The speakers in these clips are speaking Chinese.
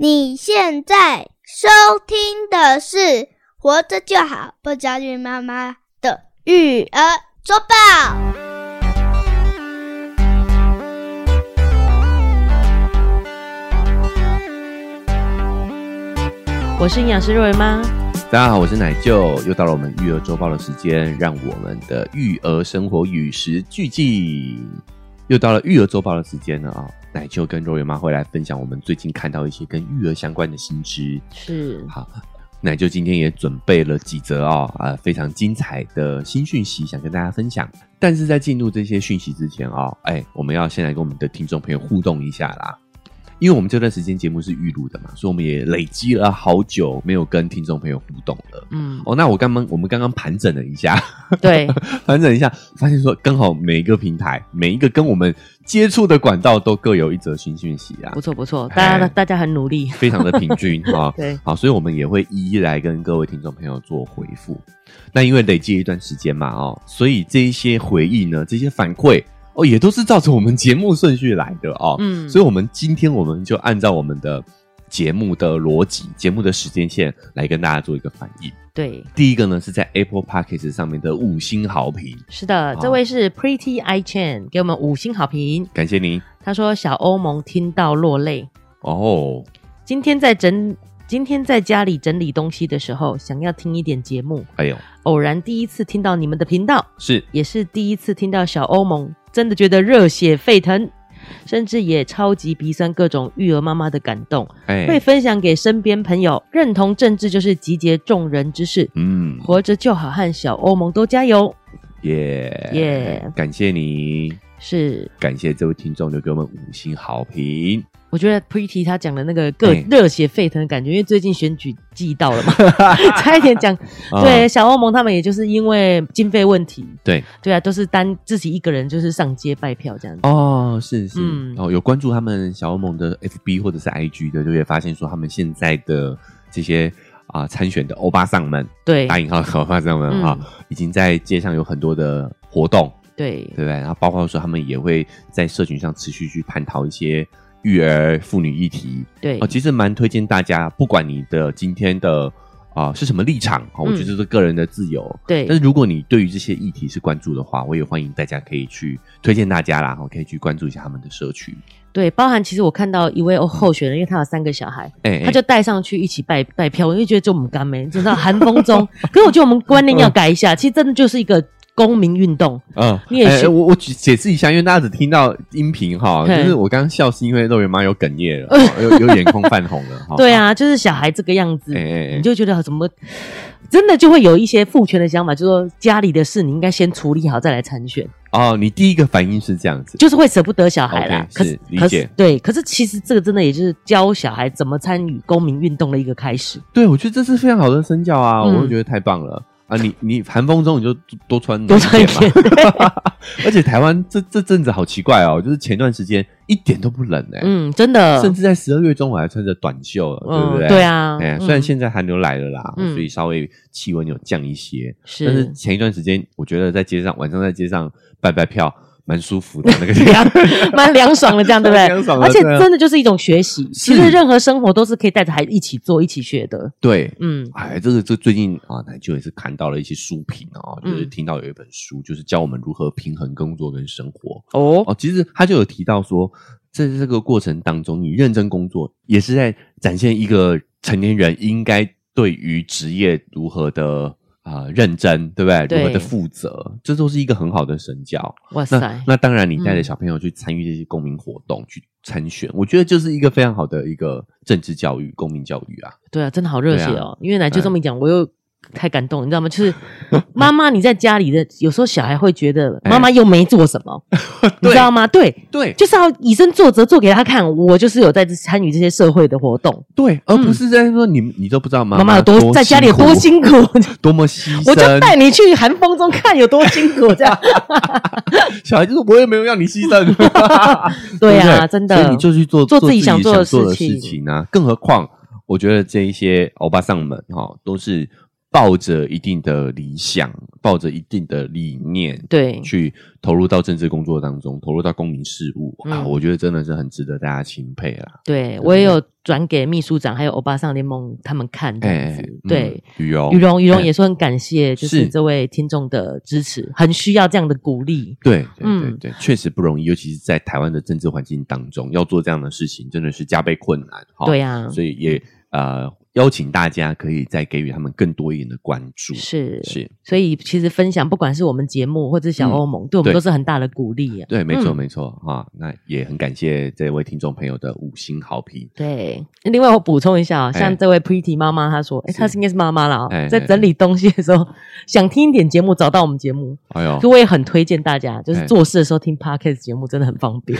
你现在收听的是《活着就好不焦虑妈妈的育儿周报》。我是营养师肉圆妈，大家好，我是奶舅，又到了我们育儿周报的时间，让我们的育儿生活与时俱进。又到了育儿周报的时间了啊、哦！奶舅跟肉圆妈会来分享我们最近看到一些跟育儿相关的新知。是，好，奶舅今天也准备了几则哦，啊、呃，非常精彩的新讯息想跟大家分享。但是在进入这些讯息之前啊、哦，哎，我们要先来跟我们的听众朋友互动一下啦。因为我们这段时间节目是预录的嘛，所以我们也累积了好久没有跟听众朋友互动了。嗯，哦，那我刚刚我们刚刚盘整了一下，对，盘整一下，发现说刚好每一个平台，每一个跟我们接触的管道都各有一则新讯息啊，不错不错，大家大家很努力，非常的平均 哈。对，好，所以我们也会一一来跟各位听众朋友做回复。那因为累积一段时间嘛，哦，所以这一些回忆呢，这些反馈。哦，也都是照着我们节目顺序来的哦，嗯，所以，我们今天我们就按照我们的节目的逻辑、节目的时间线来跟大家做一个反应。对，第一个呢是在 Apple Podcast 上面的五星好评。是的，哦、这位是 Pretty I Chen 给我们五星好评，感谢您。他说小欧盟听到落泪。哦，今天在整，今天在家里整理东西的时候，想要听一点节目。哎呦，偶然第一次听到你们的频道，是，也是第一次听到小欧盟。真的觉得热血沸腾，甚至也超级鼻酸各种育儿妈妈的感动，哎，会分享给身边朋友。认同政治就是集结众人之事，嗯，活着就好，和小欧盟都加油，耶耶！感谢你，是感谢这位听众留给我们五星好评。我觉得 Pretty 他讲的那个个热血沸腾的感觉，欸、因为最近选举季到了嘛，差一点讲。对，哦、小欧盟他们也就是因为经费问题，对。对啊，都是单自己一个人就是上街拜票这样子。哦，是是，嗯、哦，有关注他们小欧盟的 FB 或者是 IG 的，就会发现说他们现在的这些啊参、呃、选的欧巴桑们，对，打引号的欧巴桑们哈、嗯。哦，已经在街上有很多的活动，对。对不对？然后包括说他们也会在社群上持续去探讨一些。育儿妇女议题，对啊，其实蛮推荐大家，不管你的今天的啊、呃、是什么立场啊，我觉得这是个人的自由，嗯、对。但是如果你对于这些议题是关注的话，我也欢迎大家可以去推荐大家啦，我可以去关注一下他们的社区。对，包含其实我看到一位候选人，因为他有三个小孩，哎，他就带上去一起拜拜票，我就觉得就我们干没，你知道寒风中，可是我觉得我们观念要改一下，其实真的就是一个。公民运动，嗯，你也是、欸、我我解释一下，因为大家只听到音频哈，就是我刚刚笑是因为肉圆妈有哽咽了，有有眼眶泛红了。对啊，就是小孩这个样子，欸欸欸你就觉得怎么真的就会有一些父权的想法，就是说家里的事你应该先处理好再来参选。哦，你第一个反应是这样子，就是会舍不得小孩啦。Okay, 可是，是理解对，可是其实这个真的也就是教小孩怎么参与公民运动的一个开始。对，我觉得这是非常好的身教啊，嗯、我会觉得太棒了。啊，你 你寒风中你就多穿多穿一点嘛，而且台湾这这阵子好奇怪哦，就是前段时间一点都不冷哎，嗯，真的，甚至在十二月中我还穿着短袖了，对不对？对啊，哎，虽然现在寒流来了啦，所以稍微气温有降一些，是，但是前一段时间我觉得在街上晚上在街上拜拜票。蛮舒服的那个 凉，蛮凉爽的，这样对不对？凉爽，而且真的就是一种学习。其实任何生活都是可以带着孩子一起做、一起学的。对，嗯，哎，这个这最近啊，奶舅也是看到了一些书评啊，就是听到有一本书，就是教我们如何平衡工作跟生活。哦哦，其实他就有提到说，在这个过程当中，你认真工作，也是在展现一个成年人应该对于职业如何的。啊、呃，认真对不对？对，如何的负责，这都是一个很好的神教。哇塞！那，那当然，你带着小朋友去参与这些公民活动，嗯、去参选，我觉得就是一个非常好的一个政治教育、公民教育啊。对啊，真的好热血哦！啊、因为奶就这么一讲，嗯、我又。太感动，你知道吗？就是 妈妈，你在家里的有时候小孩会觉得妈妈又没做什么，你知道吗？对对，就是要以身作则，做给他看。我就是有在参与这些社会的活动，对，而不是在说你你都不知道妈妈有多在家里有多辛苦，多么牺牲。我就带你去寒风中看有多辛苦，这样。小孩就说：“我也没有让你牺牲。”对呀，真的，所以你就去做做自己想做的事情啊。更何况，我觉得这一些欧巴桑们哈，都是。抱着一定的理想，抱着一定的理念，对，去投入到政治工作当中，投入到公民事务、嗯、啊，我觉得真的是很值得大家钦佩啦。对，我也有转给秘书长还有欧巴桑联盟他们看这样子。欸、对，羽绒羽绒羽绒也说很感谢，就是这位听众的支持，很需要这样的鼓励。对，对，对，对，确、嗯、实不容易，尤其是在台湾的政治环境当中，要做这样的事情，真的是加倍困难。对呀、啊，所以也呃。邀请大家可以再给予他们更多一点的关注，是。是，所以其实分享不管是我们节目或者小欧盟，嗯、对。我们都是很大的鼓励啊。对，没错、嗯、没错哈，那也很感谢这位听众朋友的五星好评。对，另外我补充一下啊，像这位 Pretty 妈妈她说，哎、欸，她应该是妈妈了啊，在整理东西的时候想听一点节目，找到我们节目，哎呦，所以我也很推荐大家，就是做事的时候听 Podcast 节目真的很方便。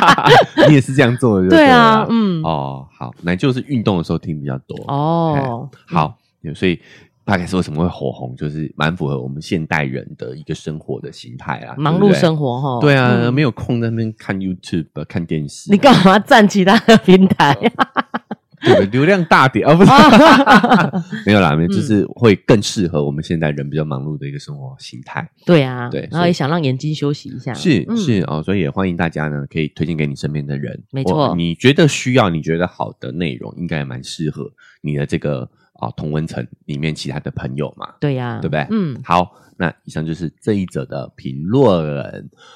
你也是这样做的对，对啊，嗯，哦，好，那就是运动的时候听比较多。哦，好，所以大概是为什么会火红，就是蛮符合我们现代人的一个生活的形态啊，忙碌生活哈。对啊，嗯、没有空在那边看 YouTube、看电视，你干嘛占其他的平台？对，流量大点啊，不是，没有啦，没有，就是会更适合我们现代人比较忙碌的一个生活形态。对啊，对，然后也想让眼睛休息一下。是是哦，所以也欢迎大家呢，可以推荐给你身边的人。没错，你觉得需要、你觉得好的内容，应该蛮适合你的这个啊同温层里面其他的朋友嘛。对呀，对不对？嗯，好。那以上就是这一则的评论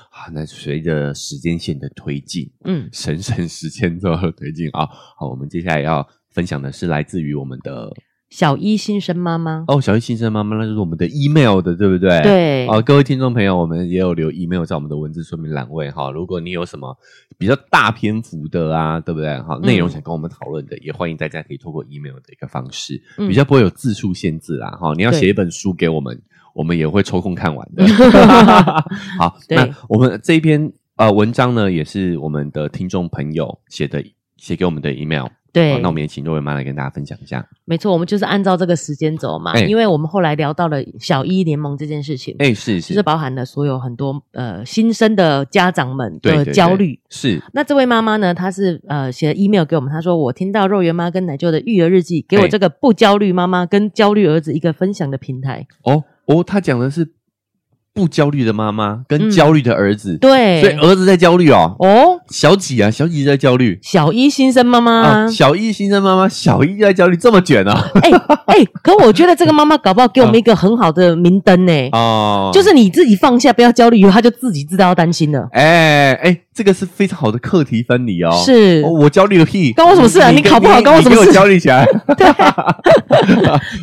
啊。那随着时间线的推进，嗯，神圣时间轴的推进啊，好，我们接下来要分享的是来自于我们的小一新生妈妈哦，小一新生妈妈，那就是我们的 email 的，对不对？对，啊，各位听众朋友，我们也有留 email 在我们的文字说明栏位哈。如果你有什么比较大篇幅的啊，对不对？哈，内容想跟我们讨论的，嗯，也欢迎大家可以透过 email 的一个方式，嗯，比较不会有字数限制啦。哈，你要写一本书给我们。我们也会抽空看完的。好，那我们这一篇呃文章呢，也是我们的听众朋友写的，写给我们的 email。对，那我们也请若维妈来跟大家分享一下。没错，我们就是按照这个时间走嘛，欸，因为我们后来聊到了小一联盟这件事情，哎，欸，是是，就是包含了所有很多呃新生的家长们的焦虑。是，那这位妈妈呢，她是呃写了 email 给我们，她说我听到若维妈跟奶舅的育儿日记，给我这个不焦虑妈妈跟焦虑儿子一个分享的平台。哦。哦，他讲的是不焦虑的妈妈跟焦虑的儿子，嗯，对，所以儿子在焦虑哦。哦，小几啊？小几在焦虑？小一新生妈妈，啊，小一新生妈妈，小一在焦虑，这么卷啊？哎 哎，欸欸，可我觉得这个妈妈搞不好给我们一个很好的明灯呢。哦，就是你自己放下，不要焦虑，以后他就自己知道要担心了。哎哎，这个是非常好的课题分离哦。是，哦，我焦虑个屁，关我什么事啊？你，你考不好，关我什么事？你给我焦虑起来。对，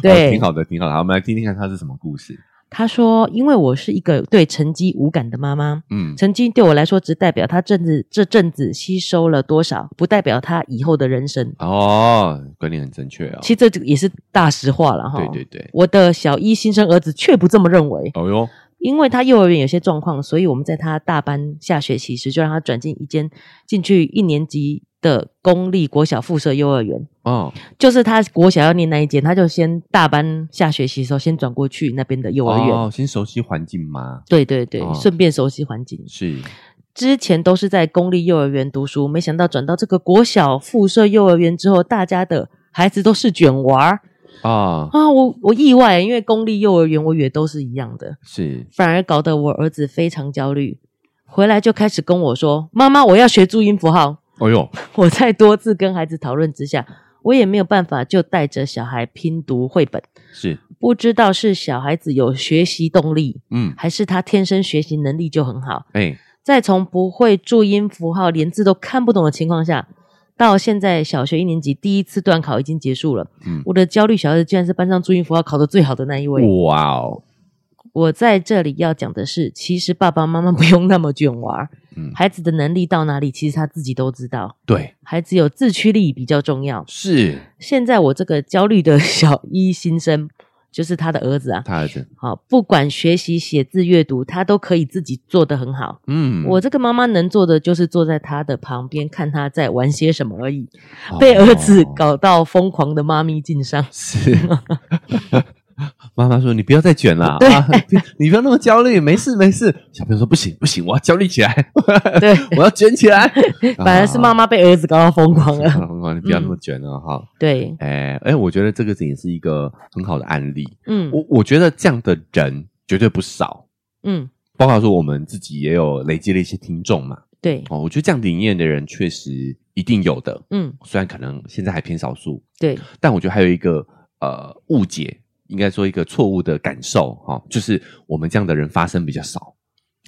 对，挺好的，挺好的。好，我们来听听看他是什么故事。他说：“因为我是一个对成绩无感的妈妈，嗯，成绩对我来说只代表他阵子这阵子吸收了多少，不代表他以后的人生。”哦，观念很正确啊、哦。其实这也是大实话了哈。对对对，我的小一新生儿子却不这么认为。哦哟，因为他幼儿园有些状况，所以我们在他大班下学期时就让他转进一间进去一年级的公立国小附设幼儿园。哦，就是他国小要念那一间，他就先大班下学期的时候先转过去那边的幼儿园。哦，先熟悉环境嘛。对对对，哦、顺便熟悉环境。是，之前都是在公立幼儿园读书，没想到转到这个国小附设幼儿园之后，大家的孩子都是卷娃啊啊！我我意外，因为公立幼儿园我也都是一样的，是，反而搞得我儿子非常焦虑，回来就开始跟我说：“妈妈，我要学注音符号。”哦呦！我在多次跟孩子讨论之下，我也没有办法，就带着小孩拼读绘本。是不知道是小孩子有学习动力，嗯，还是他天生学习能力就很好。哎，在从不会注音符号、连字都看不懂的情况下，到现在小学一年级第一次段考已经结束了。嗯，我的焦虑小孩子竟然是班上注音符号考得最好的那一位。哇哦！我在这里要讲的是，其实爸爸妈妈不用那么卷娃。嗯，孩子的能力到哪里，其实他自己都知道。对，孩子有自驱力比较重要。是。现在我这个焦虑的小一新生，就是他的儿子啊。他儿子。好，不管学习、写字、阅读，他都可以自己做得很好。嗯。我这个妈妈能做的，就是坐在他的旁边，看他在玩些什么而已。被儿子搞到疯狂的妈咪敬上。是。妈 妈妈说：“你不要再卷了，对、啊，你不要那么焦虑，没事没事。”小朋友说：“不行不行，我要焦虑起来，对，我要卷起来。”反而是妈妈被儿子搞到疯狂了，疯狂，你不要那么卷了哈、嗯。对，哎哎，我觉得这个也是一个很好的案例。嗯，我我觉得这样的人绝对不少。嗯，包括说我们自己也有累积了一些听众嘛。对哦，我觉得这样理念的人确实一定有的。嗯，虽然可能现在还偏少数。对，但我觉得还有一个呃误解，应该说一个错误的感受哈、哦，就是我们这样的人发生比较少。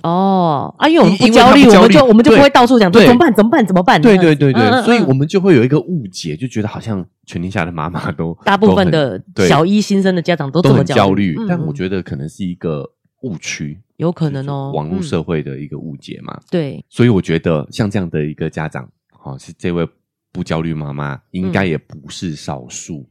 哦啊，因为我们不焦虑，我们就我们就不会到处讲，对，怎么办？怎么办？怎么办？对对对对，所以我们就会有一个误解，就觉得好像全天下的妈妈都 大部分的小一新生的家长都这么焦虑，但我觉得可能是一个误区。有可能哦，网络社会的一个误解嘛。对，所以我觉得像这样的一个家长，哦，是这位不焦虑妈妈，应该也不是少数。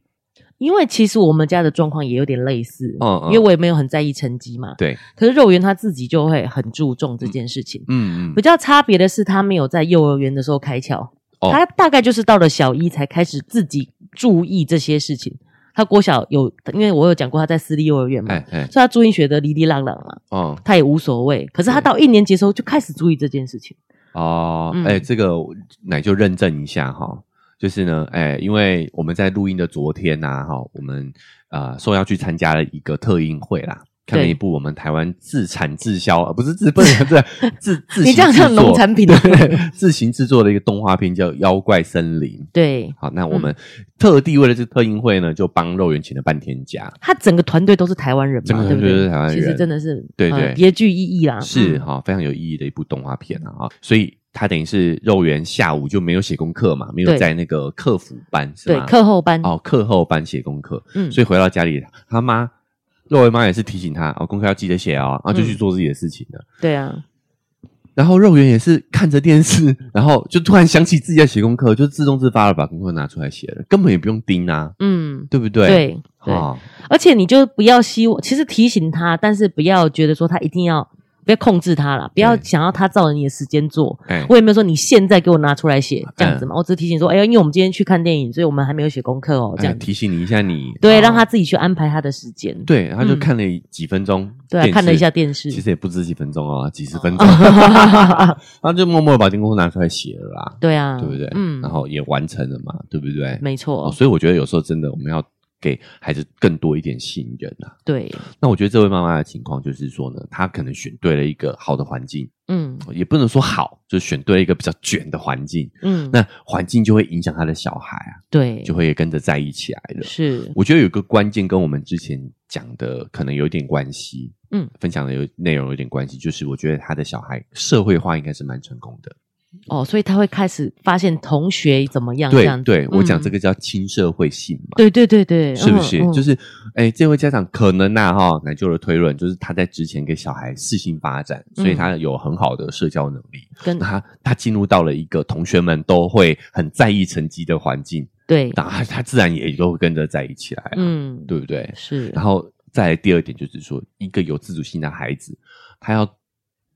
因为其实我们家的状况也有点类似，嗯，因为我也没有很在意成绩嘛。对。可是肉圆他自己就会很注重这件事情。嗯嗯。比较差别的是，他没有在幼儿园的时候开窍，他大概就是到了小一才开始自己注意这些事情。他国小有，因为我有讲过他在私立幼儿园嘛，所以他注音学得哩哩浪浪嘛，哦，他也无所谓。可是他到一年级的时候就开始注意这件事情。哦，哎、嗯欸，这个奶就认证一下哈，就是呢，哎、欸，因为我们在录音的昨天呐、啊，哈，我们呃说要去参加了一个特映会啦。看了一部我们台湾自产自销，而不是自不是自自自行制作农产品 对自行制作的一个动画片，叫《妖怪森林》。对，好，那我们特地为了这个特映会呢，就帮肉圆请了半天假。他整个团队都是台湾人嘛，整个团队都是台湾人，其实真的是对对别具意义啦，是哈，非常有意义的一部动画片啊哈。所以他等于是肉圆下午就没有写功课嘛，没有在那个客服班是吗？对，课后班哦，课后班写功课。嗯，所以回到家里，他妈。肉圆妈也是提醒他哦，功课要记得写哦，然后就去做自己的事情了。嗯、对啊，然后肉圆也是看着电视，然后就突然想起自己在写功课，就自动自发的把功课拿出来写了，根本也不用盯啊，嗯，对不对？对，对、哦，而且你就不要希望，其实提醒他，但是不要觉得说他一定要。不要控制他了，不要想要他照着你的时间做。欸、我也没有说你现在给我拿出来写这样子嘛，欸、我只是提醒说，哎呀，因为我们今天去看电影，所以我们还没有写功课哦。这样、欸、提醒你一下你，你对，让他自己去安排他的时间。对，他就看了几分钟、嗯，对，看了一下电视，其实也不止几分钟哦，几十分钟，然后就默默把这功课拿出来写了啦。对啊，对不对？嗯，然后也完成了嘛，对不对？没错、哦。所以我觉得有时候真的我们要。给孩子更多一点信任啊！对，那我觉得这位妈妈的情况就是说呢，她可能选对了一个好的环境，嗯，也不能说好，就选对了一个比较卷的环境，嗯，那环境就会影响他的小孩啊，对，就会跟着在意起来了。是，我觉得有个关键跟我们之前讲的可能有点关系，嗯，分享的有内容有点关系，就是我觉得他的小孩社会化应该是蛮成功的。哦，所以他会开始发现同学怎么样？对，对、嗯、我讲这个叫亲社会性嘛？对对对对，是不是？嗯、就是哎，这位家长可能呐、啊、哈，奶舅的推论就是他在之前给小孩适性发展，所以他有很好的社交能力，跟、嗯、他他进入到了一个同学们都会很在意成绩的环境，对，那他他自然也都会跟着在一起来、啊，嗯，对不对？是。然后再来第二点就是说，一个有自主性的孩子，他要。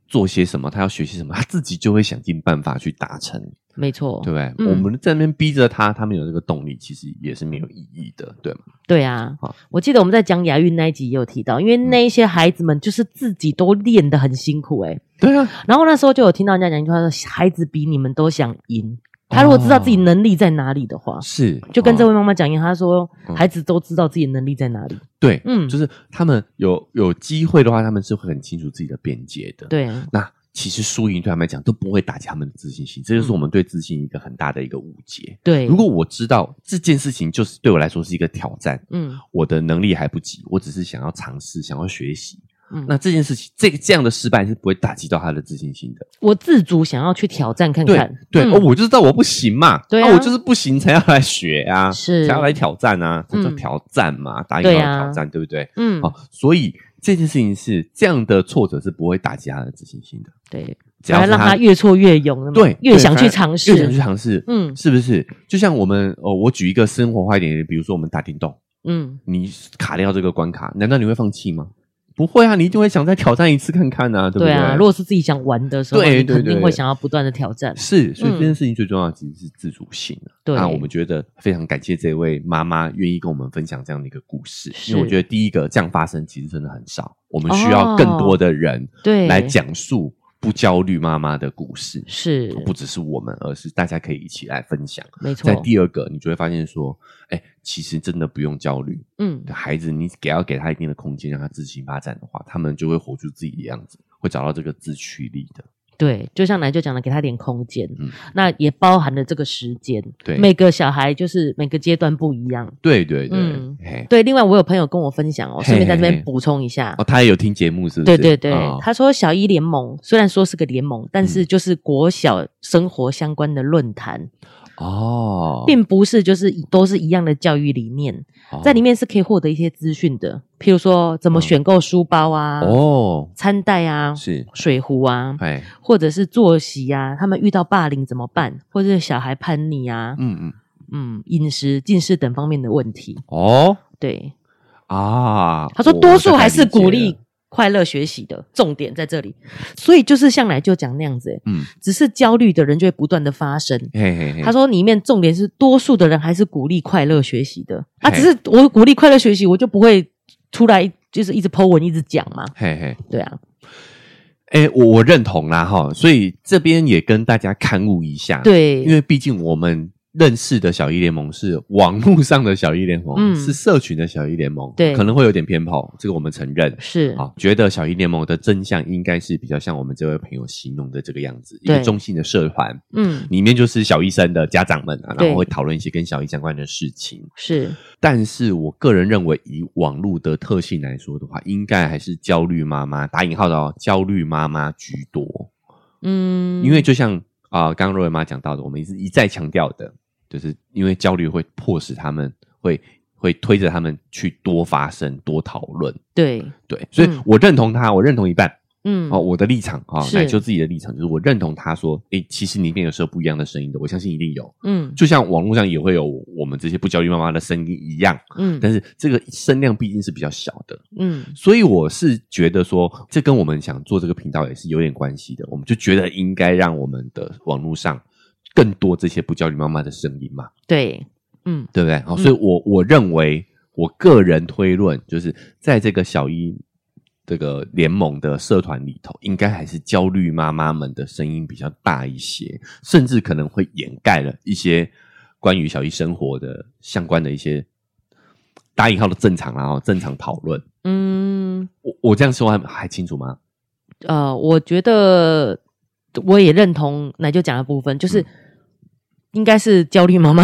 做些什么，他要学习什么，他自己就会想尽办法去达成。没错，对不对？嗯、我们在那边逼着他，他没有这个动力，其实也是没有意义的，对吗？对啊。我记得我们在讲亚运那一集也有提到，因为那一些孩子们就是自己都练得很辛苦、欸，诶对啊。然后那时候就有听到人家讲一句话说：“孩子比你们都想赢。”他如果知道自己能力在哪里的话，是就跟这位妈妈讲一样，他说孩子都知道自己能力在哪里。对，嗯，就是他们有有机会的话，他们是会很清楚自己的边界的。对，那。其实输赢对他们来讲都不会打击他们的自信心，这就是我们对自信一个很大的一个误解。对，如果我知道这件事情就是对我来说是一个挑战，嗯，我的能力还不及，我只是想要尝试，想要学习，嗯，那这件事情这个这样的失败是不会打击到他的自信心的。我自主想要去挑战看看，对，对、嗯、哦，我就知道我不行嘛，对啊，啊我就是不行才要来学啊，是才要来挑战啊，这叫挑战嘛，打赢要挑战，对不对？嗯，哦，所以。这件事情是这样的挫折是不会打击他的自信心的，对，只要让他越挫越勇，对，越想去尝试，越想去尝试，嗯，是不是？就像我们哦，我举一个生活化一点的，比如说我们打电动，嗯，你卡掉这个关卡，难道你会放弃吗？不会啊，你一定会想再挑战一次看看啊，对不对？对啊，如果是自己想玩的时候，对对对，你肯定会想要不断的挑战。是，所以这件事情最重要的其实是自主性。对、嗯，那我们觉得非常感谢这位妈妈愿意跟我们分享这样的一个故事，因为我觉得第一个这样发生其实真的很少，我们需要更多的人对来讲述。不焦虑妈妈的故事是不只是我们，而是大家可以一起来分享。没错，在第二个，你就会发现说，哎，其实真的不用焦虑。嗯，孩子，你给要给他一定的空间，让他自行发展的话，他们就会活出自己的样子，会找到这个自驱力的。对，就像奶就讲了，给他点空间，嗯，那也包含了这个时间。对，每个小孩就是每个阶段不一样。对对对，嗯，对。另外，我有朋友跟我分享哦，顺便在这边补充一下。哦，他也有听节目，是不是？对对对，哦、他说小一联盟虽然说是个联盟，但是就是国小生活相关的论坛。哦，并不是就是都是一样的教育理念，哦、在里面是可以获得一些资讯的，譬如说怎么选购书包啊，哦，餐袋啊，是。水壶啊，哎，或者是作息啊，他们遇到霸凌怎么办，或者是小孩叛逆啊，嗯嗯。嗯，饮食、近视等方面的问题。哦，对。啊，他说多数还是鼓励。快乐学习的重点在这里，所以就是向来就讲那样子，嗯，只是焦虑的人就会不断的发生。嘿嘿嘿，他说里面重点是多数的人还是鼓励快乐学习的，啊，只是我鼓励快乐学习，我就不会出来就是一直 po 文一直讲嘛。嘿嘿，对啊，哎、欸，我我认同啦哈，所以这边也跟大家刊物一下，对，因为毕竟我们。认识的小一联盟是网络上的小一联盟，嗯，是社群的小一联盟，对，可能会有点偏颇，这个我们承认。是。啊。觉得小一联盟的真相应该是比较像我们这位朋友形容的这个样子，一个中性的社团，嗯，里面就是小医生的家长们啊，然后会讨论一些跟小一相关的事情，是。但是我个人认为，以网络的特性来说的话，应该还是焦虑妈妈打引号的哦，焦虑妈妈居多，嗯，因为就像啊，刚刚若维妈讲到的，我们一直一再强调的。就是因为焦虑会迫使他们会会推着他们去多发声、多讨论。对对，所以我认同他，嗯、我认同一半。嗯，哦，我的立场啊，来就自己的立场，就是我认同他说，诶，其实里面有时候不一样的声音的，我相信一定有。嗯，就像网络上也会有我们这些不焦虑妈妈的声音一样。嗯，但是这个声量毕竟是比较小的。嗯，所以我是觉得说，这跟我们想做这个频道也是有点关系的。我们就觉得应该让我们的网络上。更多这些不焦虑妈妈的声音嘛？对，嗯，对不对？所以我我认为，我个人推论，就是在这个小一这个联盟的社团里头，应该还是焦虑妈妈们的声音比较大一些，甚至可能会掩盖了一些关于小一生活的相关的一些打引号的正常然后正常讨论。嗯，我我这样说还还清楚吗？呃，我觉得我也认同奶就讲的部分，就是。嗯应该是焦虑妈妈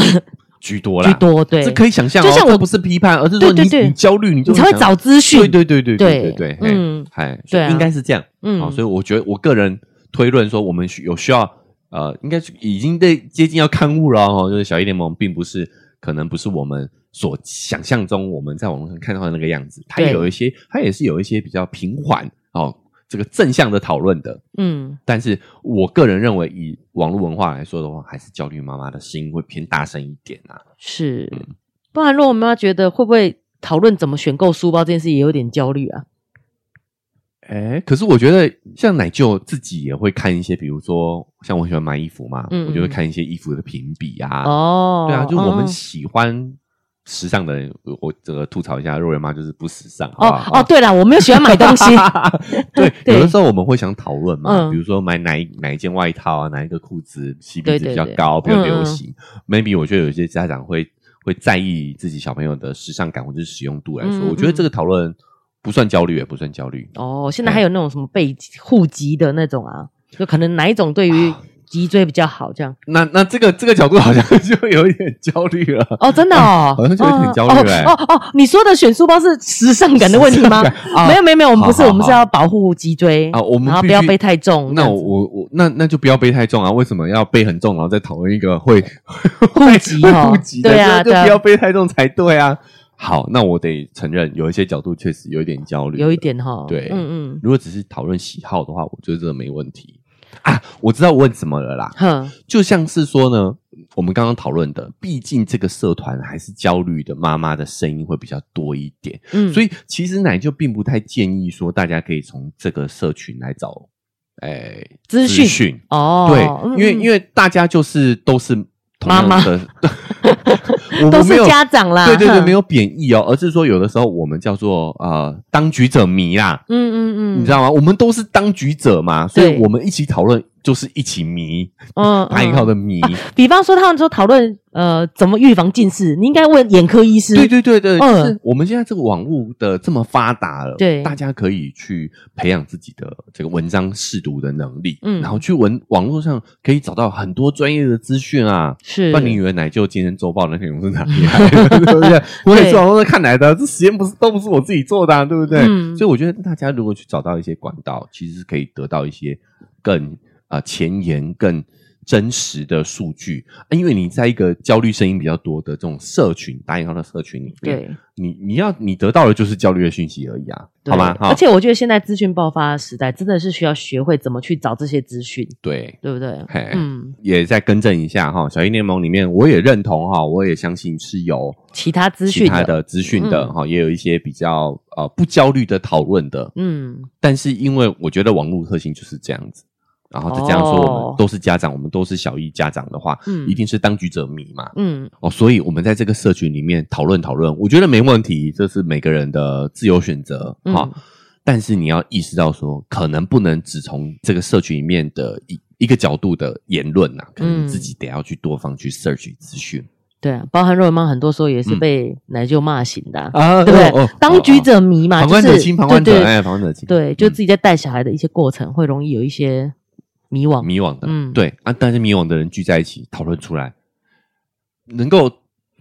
居多啦，居多对，这可以想象、哦。就像我不是批判，而是说你对对对你焦虑，你就你才会找资讯。对对对对对对对，嗯，嗨，对，应该是这样。嗯，好，所以我觉得我个人推论说，我们需有需要呃，应该已经在接近要刊物了哦。就是小一联盟并不是可能不是我们所想象中我们在网络上看到的那个样子，它也有一些，它也是有一些比较平缓哦。这个正向的讨论的，嗯，但是我个人认为，以网络文化来说的话，还是焦虑妈妈的声音会偏大声一点啊。是，嗯、不然如果我妈妈觉得会不会讨论怎么选购书包这件事也有点焦虑啊？哎，可是我觉得像奶舅自己也会看一些，比如说像我喜欢买衣服嘛，嗯，嗯，我就会看一些衣服的评比啊。哦，对啊，就我们喜欢。哦时尚的人，我这个吐槽一下，肉圆妈就是不时尚。哦哦，对了，我没有喜欢买东西。对，有的时候我们会想讨论嘛，比如说买哪一哪一件外套啊，哪一个裤子吸鼻子比较高，比较流行。Maybe 我觉得有些家长会会在意自己小朋友的时尚感或者是使用度来说，我觉得这个讨论不算焦虑，也不算焦虑。哦，现在还有那种什么被户籍的那种啊，就可能哪一种对于。脊椎比较好，这样。那那这个这个角度好像就有一点焦虑了。哦，真的哦，好像就有点焦虑了。哦哦，你说的选书包是时尚感的问题吗？没有没有没有，我们不是，我们是要保护脊椎啊，我们然后不要背太重。那我我我那那就不要背太重啊？为什么要背很重，然后再讨论一个会户籍 户籍的？对啊，就不要背太重才对啊。好，那我得承认，有一些角度确实有一点焦虑，有一点哈。对，嗯嗯。如果只是讨论喜好的话，我觉得这个没问题。啊，我知道问什么了啦。哼，就像是说呢，我们刚刚讨论的，毕竟这个社团还是焦虑的妈妈的声音会比较多一点。嗯，所以其实奶就并不太建议说大家可以从这个社群来找，哎，资讯哦。对，因为因为大家就是都是妈妈的。我都是家长啦，对对对，没有贬义哦，而是说有的时候我们叫做呃当局者迷啦，嗯嗯嗯，你知道吗？我们都是当局者嘛，所以我们一起讨论。就是一起迷，嗯，打引号的迷。比方说，他们说讨论呃怎么预防近视，你应该问眼科医师。对对对对，嗯，我们现在这个网络的这么发达了，对，大家可以去培养自己的这个文章试读的能力，嗯，然后去文网络上可以找到很多专业的资讯啊。是，那你以为奶就今天周报那内容是哪里来的？对不对？我也是网络上看来的，这实验不是都不是我自己做的，对不对？嗯，所以我觉得大家如果去找到一些管道，其实是可以得到一些更。啊，前沿更真实的数据，因为你在一个焦虑声音比较多的这种社群，打引号的社群里面，对，你你要你得到的就是焦虑的讯息而已啊，好吗？而且我觉得现在资讯爆发的时代，真的是需要学会怎么去找这些资讯，对，对不对？嘿嗯，也再更正一下哈，小英联盟里面，我也认同哈，我也相信是有其他资讯、其他的资讯的哈，嗯、也有一些比较呃不焦虑的讨论的，嗯，但是因为我觉得网络特性就是这样子。然后再这样说，我们都是家长，哦、我们都是小一家长的话，嗯，一定是当局者迷嘛，嗯，哦，所以我们在这个社群里面讨论讨论，我觉得没问题，这是每个人的自由选择，哈。但是你要意识到说，可能不能只从这个社群里面的一一个角度的言论呐、啊，可能自己得要去多方去 search 资讯。嗯、对啊，包含肉圆妈很多时候也是被奶舅骂醒的啊，啊对不对？当局者迷嘛，旁观者清，旁观者哎，旁观者清，对，就自己在带小孩的一些过程，会容易有一些。迷惘，迷惘的，嗯，对啊，但是迷惘的人聚在一起讨论出来，能够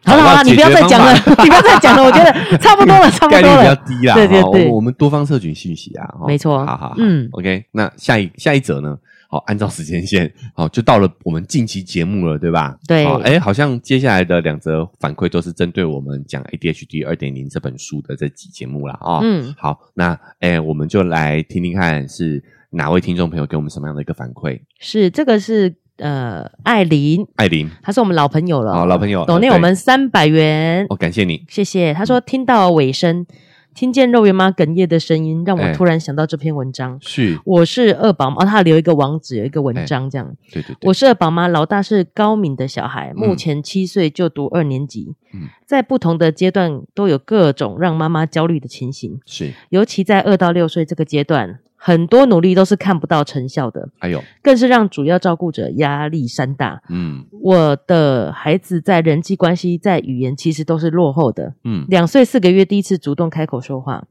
好了好了，你不要再讲了，你不要再讲了，我觉得差不多了，差不多了，概率比较低啦，对对对，我们多方社群讯息啊，没错，好好，嗯，OK，那下一下一则呢？好，按照时间线，好，就到了我们近期节目了，对吧？对，哎，好像接下来的两则反馈都是针对我们讲 ADHD 二点零这本书的这集节目了。啊，嗯，好，那哎，我们就来听听看是。哪位听众朋友给我们什么样的一个反馈？是这个是呃艾琳，艾琳，他是我们老朋友了，好老朋友，懂内我们三百元，哦，感谢你，谢谢。他说听到尾声，听见肉圆妈哽咽的声音，让我突然想到这篇文章。是，我是二宝妈，她留一个网址，有一个文章这样。对对对，我是二宝妈，老大是高敏的小孩，目前七岁，就读二年级。嗯，在不同的阶段都有各种让妈妈焦虑的情形。是，尤其在二到六岁这个阶段。很多努力都是看不到成效的，还有，更是让主要照顾者压力山大。嗯，我的孩子在人际关系、在语言其实都是落后的。嗯，两岁四个月第一次主动开口说话，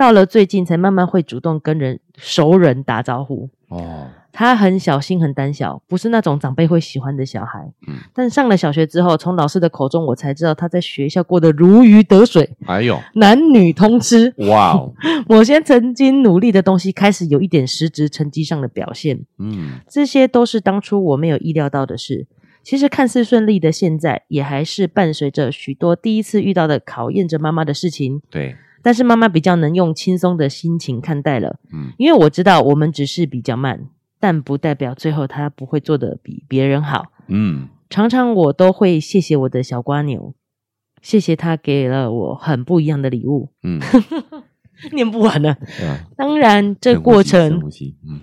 到了最近才慢慢会主动跟人熟人打招呼。哦。他很小心，很胆小，不是那种长辈会喜欢的小孩。嗯，但上了小学之后，从老师的口中我才知道他在学校过得如鱼得水。哎呦，男女通吃。哇哦，某些曾经努力的东西开始有一点实质成绩上的表现。嗯，这些都是当初我没有意料到的事。其实看似顺利的现在，也还是伴随着许多第一次遇到的考验着妈妈的事情。对，但是妈妈比较能用轻松的心情看待了。嗯，因为我知道我们只是比较慢。但不代表最后他不会做的比别人好。嗯，常常我都会谢谢我的小瓜牛，谢谢他给了我很不一样的礼物。嗯，念不完了。啊、当然，这过程，嗯，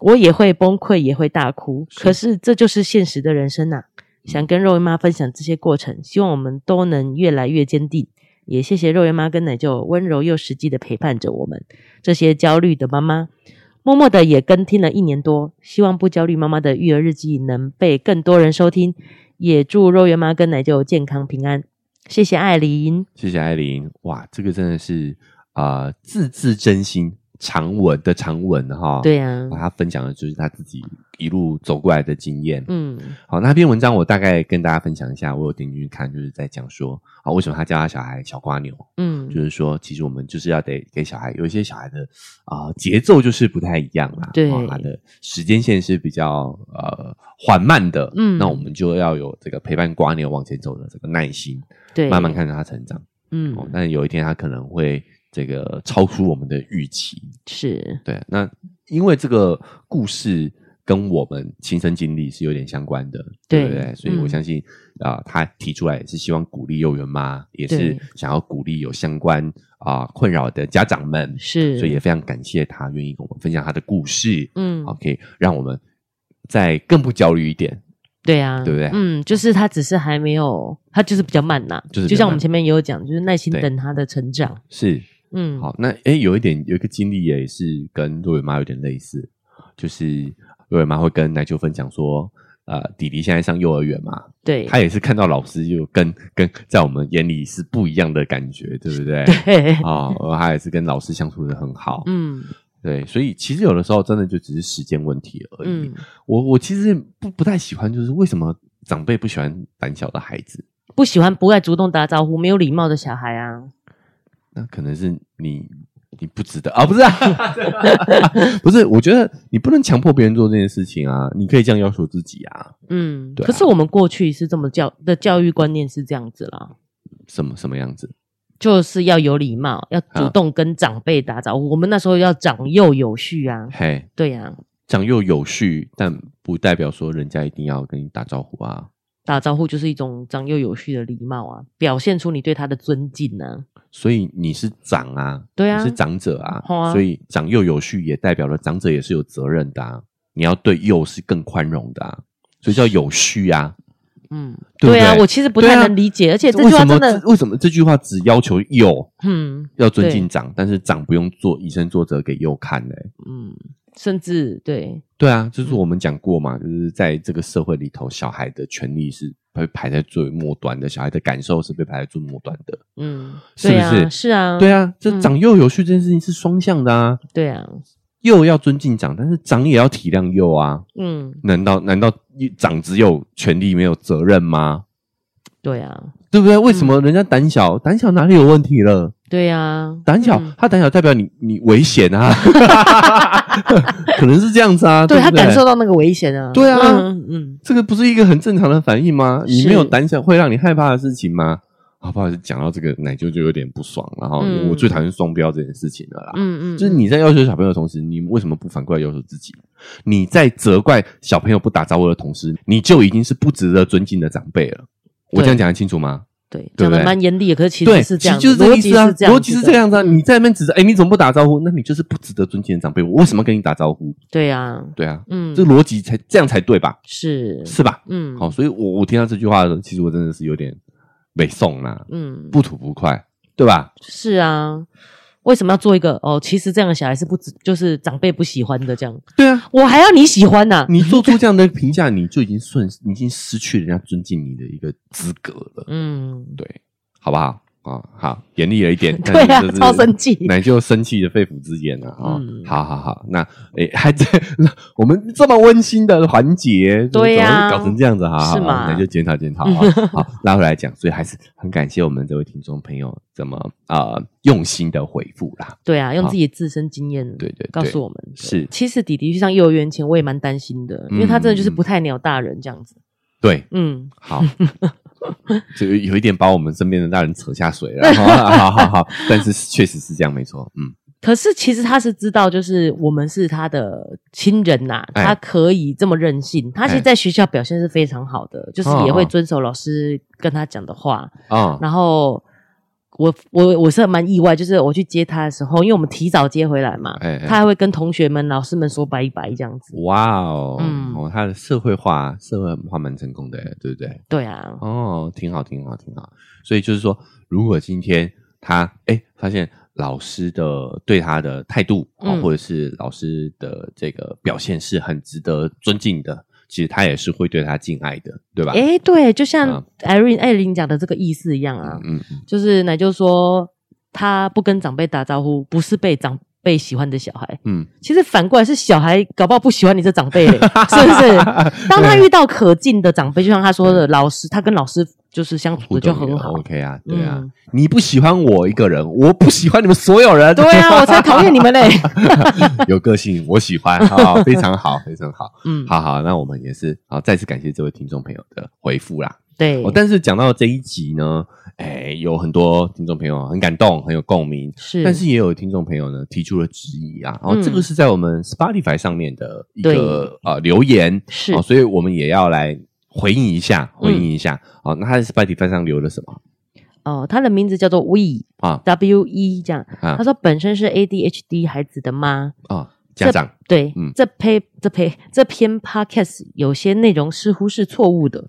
我也会崩溃，也会大哭。是可是这就是现实的人生呐、啊。想跟肉姨妈分享这些过程，希望我们都能越来越坚定。也谢谢肉圆妈跟奶舅温柔又实际的陪伴着我们这些焦虑的妈妈。默默的也跟听了一年多，希望不焦虑妈妈的育儿日记能被更多人收听，也祝肉圆妈跟奶舅健康平安。谢谢艾琳，谢谢艾琳，哇，这个真的是啊、字字真心。长文的长文哈，对呀，他分享的就是他自己一路走过来的经验。嗯，好，那篇文章我大概跟大家分享一下，我有点进去看，就是在讲说啊，为什么他叫他小孩小瓜牛？嗯，就是说，其实我们就是要得给小孩有一些小孩的啊节奏就是不太一样啦，对，他的时间线是比较呃缓慢的，嗯，那我们就要有这个陪伴瓜牛往前走的这个耐心，对，慢慢看着他成长，嗯，但有一天他可能会。这个超出我们的预期，是对。那因为这个故事跟我们亲身经历是有点相关的，对，对不对？所以我相信啊、嗯呃，他提出来也是希望鼓励幼儿园妈，也是想要鼓励有相关啊、呃、困扰的家长们，是，所以也非常感谢他愿意跟我们分享他的故事，嗯，OK，让我们再更不焦虑一点。对啊，对不对？嗯，就是他只是还没有，他就是比较慢呐、啊，就是就像我们前面也有讲，就是耐心等他的成长。是，嗯，好，那诶有一点有一个经历也是跟若伟妈有点类似，就是若伟妈会跟奶舅分享说，呃，弟弟现在上幼儿园嘛，对，他也是看到老师就跟跟在我们眼里是不一样的感觉，对不对？对，啊、哦，他也是跟老师相处得很好，嗯。对，所以其实有的时候真的就只是时间问题而已。嗯、我我其实不不太喜欢，就是为什么长辈不喜欢胆小的孩子，不喜欢不爱主动打招呼、没有礼貌的小孩啊？那可能是你你不值得啊？不是啊，不是。我觉得你不能强迫别人做这件事情啊，你可以这样要求自己啊。嗯，对啊。可是我们过去是这么教的教育观念是这样子啦。什么什么样子？就是要有礼貌，要主动跟长辈打招呼。啊、我们那时候要长幼有序啊。嘿，对呀、啊，长幼有序，但不代表说人家一定要跟你打招呼啊。打招呼就是一种长幼有序的礼貌啊，表现出你对他的尊敬呢、啊。所以你是长啊，对啊，你是长者啊，啊所以长幼有序也代表了长者也是有责任的啊。你要对幼是更宽容的啊，所以叫有序啊。嗯，对啊，我其实不太能理解，而且这句话真的为什么这句话只要求幼，嗯，要尊敬长，但是长不用做以身作则给幼看呢？嗯，甚至对，对啊，就是我们讲过嘛，就是在这个社会里头，小孩的权利是被排在最末端的，小孩的感受是被排在最末端的，嗯，是不是？是啊，对啊，这长幼有序这件事情是双向的啊，对啊。幼要尊敬长，但是长也要体谅幼啊。嗯，难道难道长只有权利没有责任吗？对啊，对不对？为什么人家胆小？胆、嗯、小哪里有问题了？对呀、啊，胆小，嗯、他胆小代表你你危险啊，可能是这样子啊。对，他感受到那个危险啊。对啊，嗯，嗯，这个不是一个很正常的反应吗？你没有胆小会让你害怕的事情吗？好不好意思，讲到这个奶舅就有点不爽，然后我最讨厌双标这件事情了啦。嗯嗯，就是你在要求小朋友的同时，你为什么不反过来要求自己？你在责怪小朋友不打招呼的同时，你就已经是不值得尊敬的长辈了。我这样讲得清楚吗？对，讲的蛮严厉的，可是其实是这样，就是这个意思啊，逻辑是这样子啊。你在那边指责，哎，你怎么不打招呼？那你就是不值得尊敬的长辈。我为什么要跟你打招呼？对呀，对啊，嗯，这逻辑才这样才对吧？是是吧？嗯，好，所以我我听到这句话的时候，其实我真的是有点。没送啦，嗯，不吐不快，对吧？是啊，为什么要做一个哦？其实这样的小孩是不，就是长辈不喜欢的，这样。对啊，我还要你喜欢呐、啊？你做出这样的评价，你就已经顺，你已经失去人家尊敬你的一个资格了。嗯，对，好不好？啊、哦，好，严厉了一点，对啊，超生气，乃就生气的肺腑之言了啊！好好好，那诶，还在那我们这么温馨的环节，对呀、啊，搞成这样子哈，是吗？那就检讨检讨啊！好，拉回来讲，所以还是很感谢我们这位听众朋友这么啊、呃、用心的回复啦。对啊，用自己自身经验，对对，告诉我们是。其实弟弟去上幼儿园前，我也蛮担心的，因为他真的就是不太鸟大人这样子。对，嗯，好。就有一点把我们身边的大人扯下水了，好好好，但是确实是这样，没错，嗯。可是其实他是知道，就是我们是他的亲人呐、啊，他可以这么任性。他其实在学校表现是非常好的，就是也会遵守老师跟他讲的话啊，然后。我我我是蛮意外，就是我去接他的时候，因为我们提早接回来嘛，他还会跟同学们、老师们说拜拜这样子。哇哦，嗯，哦，他的社会化、社会化蛮成功的，对不对？对啊，哦，挺好，挺好，挺好。所以就是说，如果今天他哎发现老师的对他的态度，嗯、或者是老师的这个表现是很值得尊敬的。其实他也是会对他敬爱的，对吧？哎对，就像 Irene 艾琳讲的这个意思一样啊，嗯，就是奶就说他不跟长辈打招呼，不是被长辈喜欢的小孩，嗯，其实反过来是小孩搞不好不喜欢你这长辈，是不是？当他遇到可敬的长辈，就像他说的老师，他跟老师就是相处的就很好，OK 啊，对啊，你不喜欢我一个人，我不喜欢你们所有人，对啊，我才讨厌你们嘞，有个性，我喜欢，好，非常好，非常好，嗯，好好，那我们也是好，再次感谢这位听众朋友的回复啦。对，哦，但是讲到这一集呢，哎，有很多听众朋友很感动，很有共鸣，是，但是也有听众朋友呢提出了质疑啊，然后这个是在我们 Spotify 上面的一个呃留言，是，所以我们也要来回应一下，回应一下。好，那他在 Spotify 上留了什么？哦，他的名字叫做 We 啊，W E 这样，他说本身是 ADHD 孩子的妈啊。家长对，嗯，这篇这篇这篇 podcast 有些内容似乎是错误的。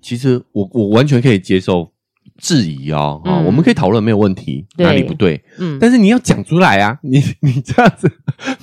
其实我我完全可以接受。质疑哦，啊、嗯，我们可以讨论没有问题，哪里不对？嗯，但是你要讲出来啊，你你这样子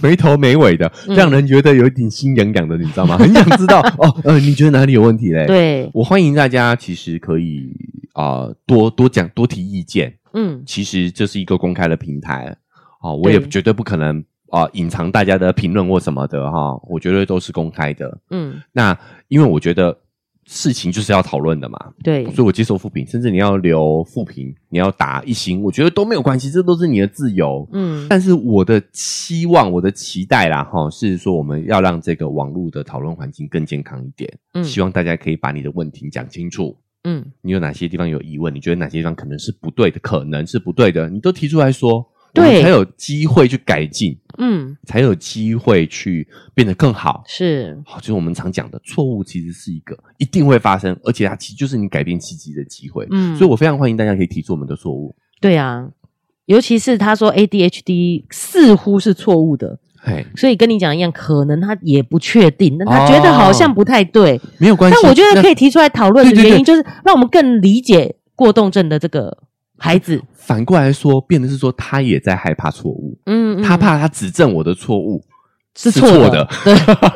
没头没尾的，嗯、让人觉得有一点心痒痒的，你知道吗？很想知道哦，呃，你觉得哪里有问题嘞？对，我欢迎大家，其实可以啊、呃，多多讲，多提意见。嗯，其实这是一个公开的平台，哦，我也绝对不可能啊隐、呃、藏大家的评论或什么的哈、哦，我觉得都是公开的。嗯，那因为我觉得。事情就是要讨论的嘛，对，所以我接受负评，甚至你要留负评，你要打一星，我觉得都没有关系，这都是你的自由。嗯，但是我的期望，我的期待啦，哈，是说我们要让这个网络的讨论环境更健康一点。嗯，希望大家可以把你的问题讲清楚。嗯，你有哪些地方有疑问？你觉得哪些地方可能是不对的？可能是不对的，你都提出来说。对，才有机会去改进，嗯，才有机会去变得更好。是，好，就是我们常讲的错误，其实是一个一定会发生，而且它其实就是你改变契机的机会。嗯，所以我非常欢迎大家可以提出我们的错误。对啊，尤其是他说 ADHD 似乎是错误的，嘿，所以跟你讲一样，可能他也不确定，但他觉得好像不太对，没有关系。但我觉得可以提出来讨论的原因，就是让我们更理解过动症的这个。孩子。反过来说，变的是说他也在害怕错误，嗯，嗯，他怕他指正我的错误是错的，对，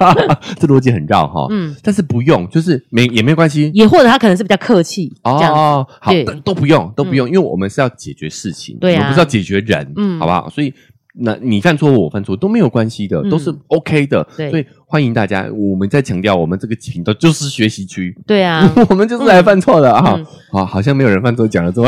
这逻辑很绕哈，嗯，但是不用，就是没也没关系，也或者他可能是比较客气哦，好，都不用都不用，因为我们是要解决事情，对，我们不是要解决人，嗯，好不好？所以那你犯错误，我犯错都没有关系的，都是 OK 的，对，所以。欢迎大家，我们在强调，我们这个频道就是学习区。对啊，我们就是来犯错的啊！啊，好像没有人犯错，讲了这么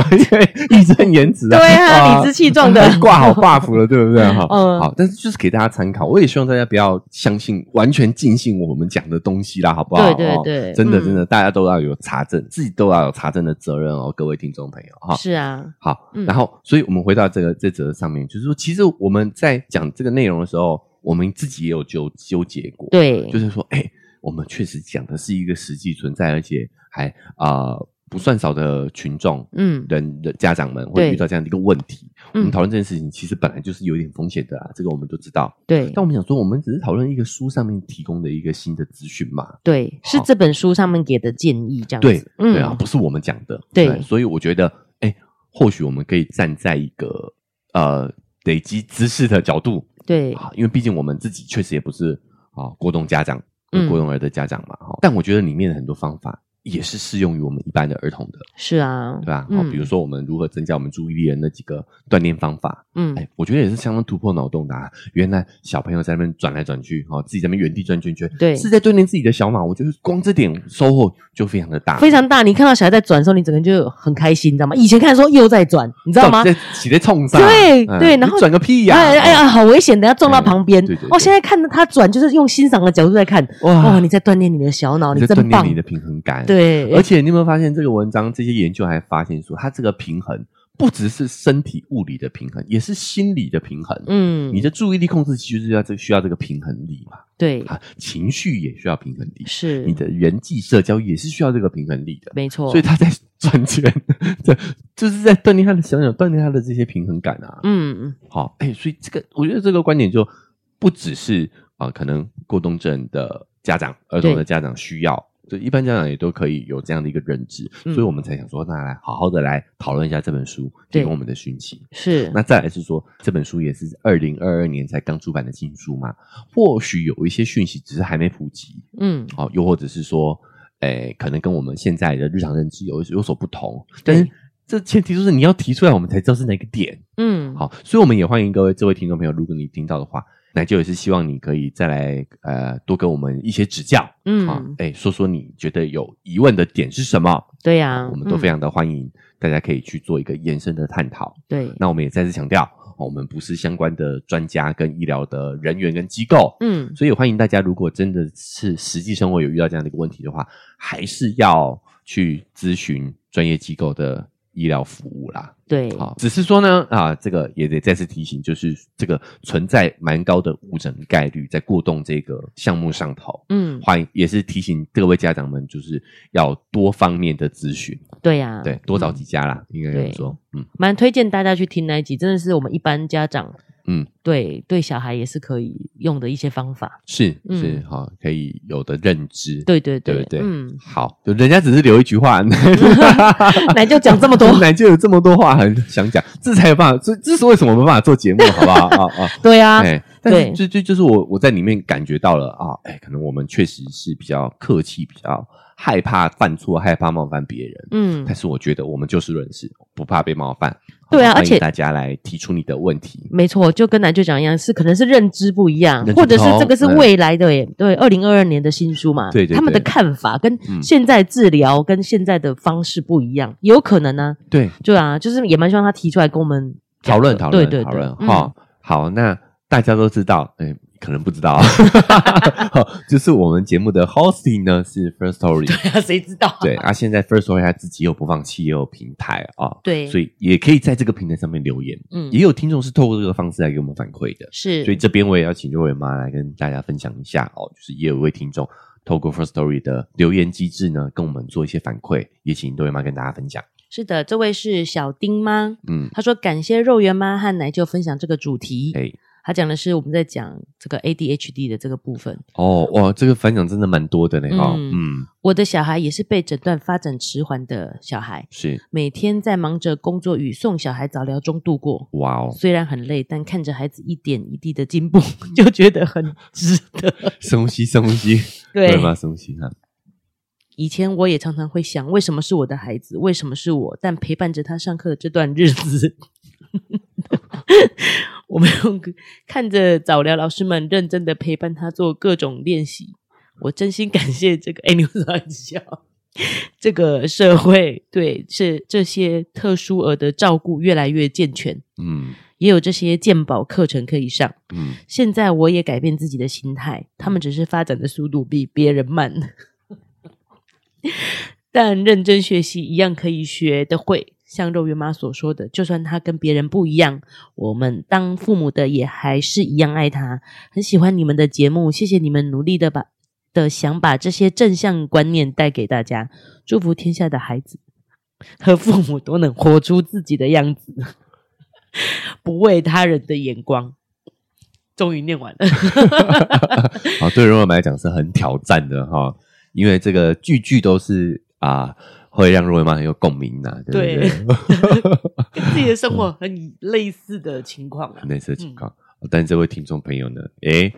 义正言辞啊，对啊，理直气壮的 挂好 buff 了，对不对？哈，嗯，好，但是就是给大家参考，我也希望大家不要相信，完全尽信我们讲的东西啦，好不好？对对对，真的真的，大家都要有查证，自己都要有查证的责任哦，各位听众朋友哈。是啊，好，然后，所以我们回到这个这则上面，就是说，其实我们在讲这个内容的时候。我们自己也有纠纠结过，对，就是说，哎、欸，我们确实讲的是一个实际存在，而且还啊、呃、不算少的群众，嗯，人的家长们会遇到这样的一个问题。我们讨论这件事情，其实本来就是有点风险的啦，这个我们都知道。对，但我们想说，我们只是讨论一个书上面提供的一个新的资讯嘛。对，是这本书上面给的建议，这样子。对，对啊，不是我们讲的。对，对，所以我觉得，哎、欸，或许我们可以站在一个呃累积知识的角度。对啊，因为毕竟我们自己确实也不是啊过动家长、过动儿的家长嘛，哈、嗯。但我觉得里面的很多方法也是适用于我们一般的儿童的。是啊，对吧？好、嗯，比如说我们如何增加我们注意力的那几个锻炼方法，嗯，哎，我觉得也是相当突破脑洞的、啊。原来小朋友在那边转来转去，哈，自己在那边原地转圈圈，对，是在锻炼自己的小脑。我觉得光这点收获就非常的大，非常大。你看到小孩在转的时候，你整个人就很开心，你知道吗？以前看的时候又在转，你知道吗？在起在冲上，对、嗯、对，然后转个屁呀、啊！哎哎呀，好危险等下撞到旁边。对对，对。哦，现在看着他转，就是用欣赏的角度在看。哇，哇你在锻炼你的小脑，你真棒。锻炼你的平衡感。对，而且你。有没有发现这个文章？这些研究还发现说，它这个平衡不只是身体物理的平衡，也是心理的平衡。嗯，你的注意力控制其实是要这需要这个平衡力嘛？对啊，情绪也需要平衡力，是你的人际社交也是需要这个平衡力的。没错，所以他在转圈，这就是在锻炼他的小脑，锻炼他的这些平衡感啊。嗯，好，哎，所以这个我觉得这个观点就不只是啊、呃，可能过动症的家长、儿童的家长需要。就一般家长也都可以有这样的一个认知，嗯、所以我们才想说，那来好好的来讨论一下这本书提供我们的讯息。是，那再来是说，这本书也是二零二二年才刚出版的新书嘛，或许有一些讯息只是还没普及，嗯，好，又或者是说，诶，可能跟我们现在的日常认知有有所不同，但是这前提就是你要提出来，我们才知道是哪个点。嗯，好，所以我们也欢迎各位这位听众朋友，如果你听到的话，奶就也是希望你可以再来呃多给我们一些指教。嗯，啊，诶，说说你觉得有疑问的点是什么？对呀，我们都非常的欢迎，大家可以去做一个延伸的探讨。对，那我们也再次强调。我们不是相关的专家跟医疗的人员跟机构，嗯，所以欢迎大家，如果真的是实际生活有遇到这样的一个问题的话，还是要去咨询专业机构的。医疗服务啦，对，好，只是说呢，啊，这个也得再次提醒，就是这个存在蛮高的误诊概率在过动这个项目上头，嗯，欢迎也是提醒各位家长们，就是要多方面的咨询，对呀、啊，对，多找几家啦，嗯、应该这么说，嗯，蛮推荐大家去听那一集，真的是我们一般家长。嗯，对，对小孩也是可以用的一些方法，是是哈、嗯，可以有的认知，对对对，对对，嗯，好，就人家只是留一句话 奶就讲这么多，奶就有这么多话很想讲，这才有办法，这这是为什么我没办法做节目，好不好啊啊？对啊，哎，但是就就就是我我在里面感觉到了啊，哎，可能我们确实是比较客气，比较害怕犯错，害怕冒犯别人，嗯，但是我觉得我们就事论事，不怕被冒犯。对啊，而且大家来提出你的问题，没错，就跟南就讲一样，是可能是认知不一样，或者是这个是未来的耶，对，二零二二年的新书嘛，对对，他们的看法跟现在治疗跟现在的方式不一样，有可能呢，对，对啊，就是也蛮希望他提出来跟我们讨论讨论，对对讨论，好，好，那大家都知道，哎。可能不知道，就是我们节目的 hosting 呢是 First Story，对啊，谁知道？对啊，现在 First Story 它自己有播放器，也有平台啊，对，所以也可以在这个平台上面留言，嗯，也有听众是透过这个方式来给我们反馈的，是，所以这边我也要请肉圆妈来跟大家分享一下哦，就是也有一位听众透过 First Story 的留言机制呢，跟我们做一些反馈，也请肉圆妈跟大家分享。是的，这位是小丁吗？嗯，他说感谢肉圆妈和奶舅分享这个主题，哎。他讲的是我们在讲这个 ADHD 的这个部分哦，哇，这个反响真的蛮多的呢哈。嗯，嗯，我的小孩也是被诊断发展迟缓的小孩，是每天在忙着工作与送小孩早疗中度过。哇哦，虽然很累，但看着孩子一点一滴的进步，就觉得很值得。深呼吸，深呼吸，对吗？深呼吸哈。以前我也常常会想，为什么是我的孩子？为什么是我？但陪伴着他上课的这段日子。我们用 看着早疗老师们认真的陪伴他做各种练习，我真心感谢这个哎，你为什么笑？这个社会对是这些特殊儿的照顾越来越健全，嗯，也有这些健保课程可以上，嗯，现在我也改变自己的心态，他们只是发展的速度比别人慢，但认真学习一样可以学得会。像肉圆妈所说的，就算他跟别人不一样，我们当父母的也还是一样爱他。很喜欢你们的节目，谢谢你们努力的把的想把这些正向观念带给大家。祝福天下的孩子和父母都能活出自己的样子，不为他人的眼光。终于念完了，好，对肉圆妈来讲是很挑战的哈，因为这个句句都是啊。会让肉圆妈很有共鸣呐，对不对？跟自己的生活很类似的情况啊，类似的情况。嗯、但这位听众朋友呢，诶，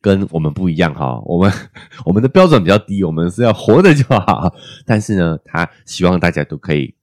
跟我们不一样哈，我们 我们的标准比较低，我们是要活着就好。但是呢，他希望大家都可以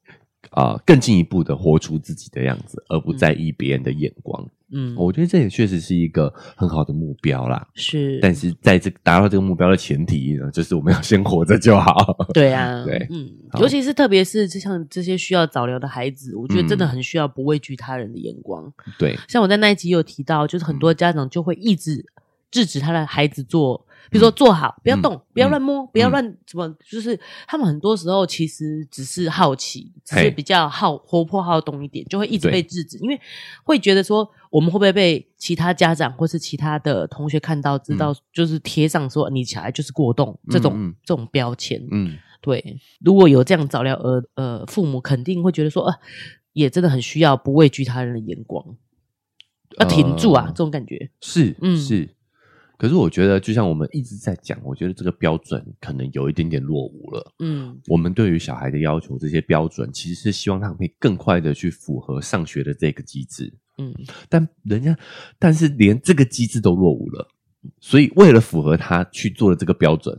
啊、呃，更进一步的活出自己的样子，而不在意别人的眼光。嗯嗯，我觉得这也确实是一个很好的目标啦。是，但是在这达到这个目标的前提呢，就是我们要先活着就好。对啊，对，嗯，尤其是特别是就像这些需要早疗的孩子，我觉得真的很需要不畏惧他人的眼光。对，像我在那一集有提到，就是很多家长就会一直制止他的孩子做。比如说坐好，不要动，嗯、不要乱摸，嗯、不要乱什么，就是他们很多时候其实只是好奇，只是比较好活泼好动一点，就会一直被制止，因为会觉得说我们会不会被其他家长或是其他的同学看到，知道就是贴上说你小孩就是过动这种、嗯、这种标签。嗯，对，如果有这样早疗呃呃父母肯定会觉得说，呃，也真的很需要不畏惧他人的眼光，要挺住啊，呃、这种感觉。是，嗯。是。可是我觉得，就像我们一直在讲，我觉得这个标准可能有一点点落伍了。嗯，我们对于小孩的要求，这些标准其实是希望他们可以更快的去符合上学的这个机制。嗯，但人家，但是连这个机制都落伍了，所以为了符合他去做的这个标准，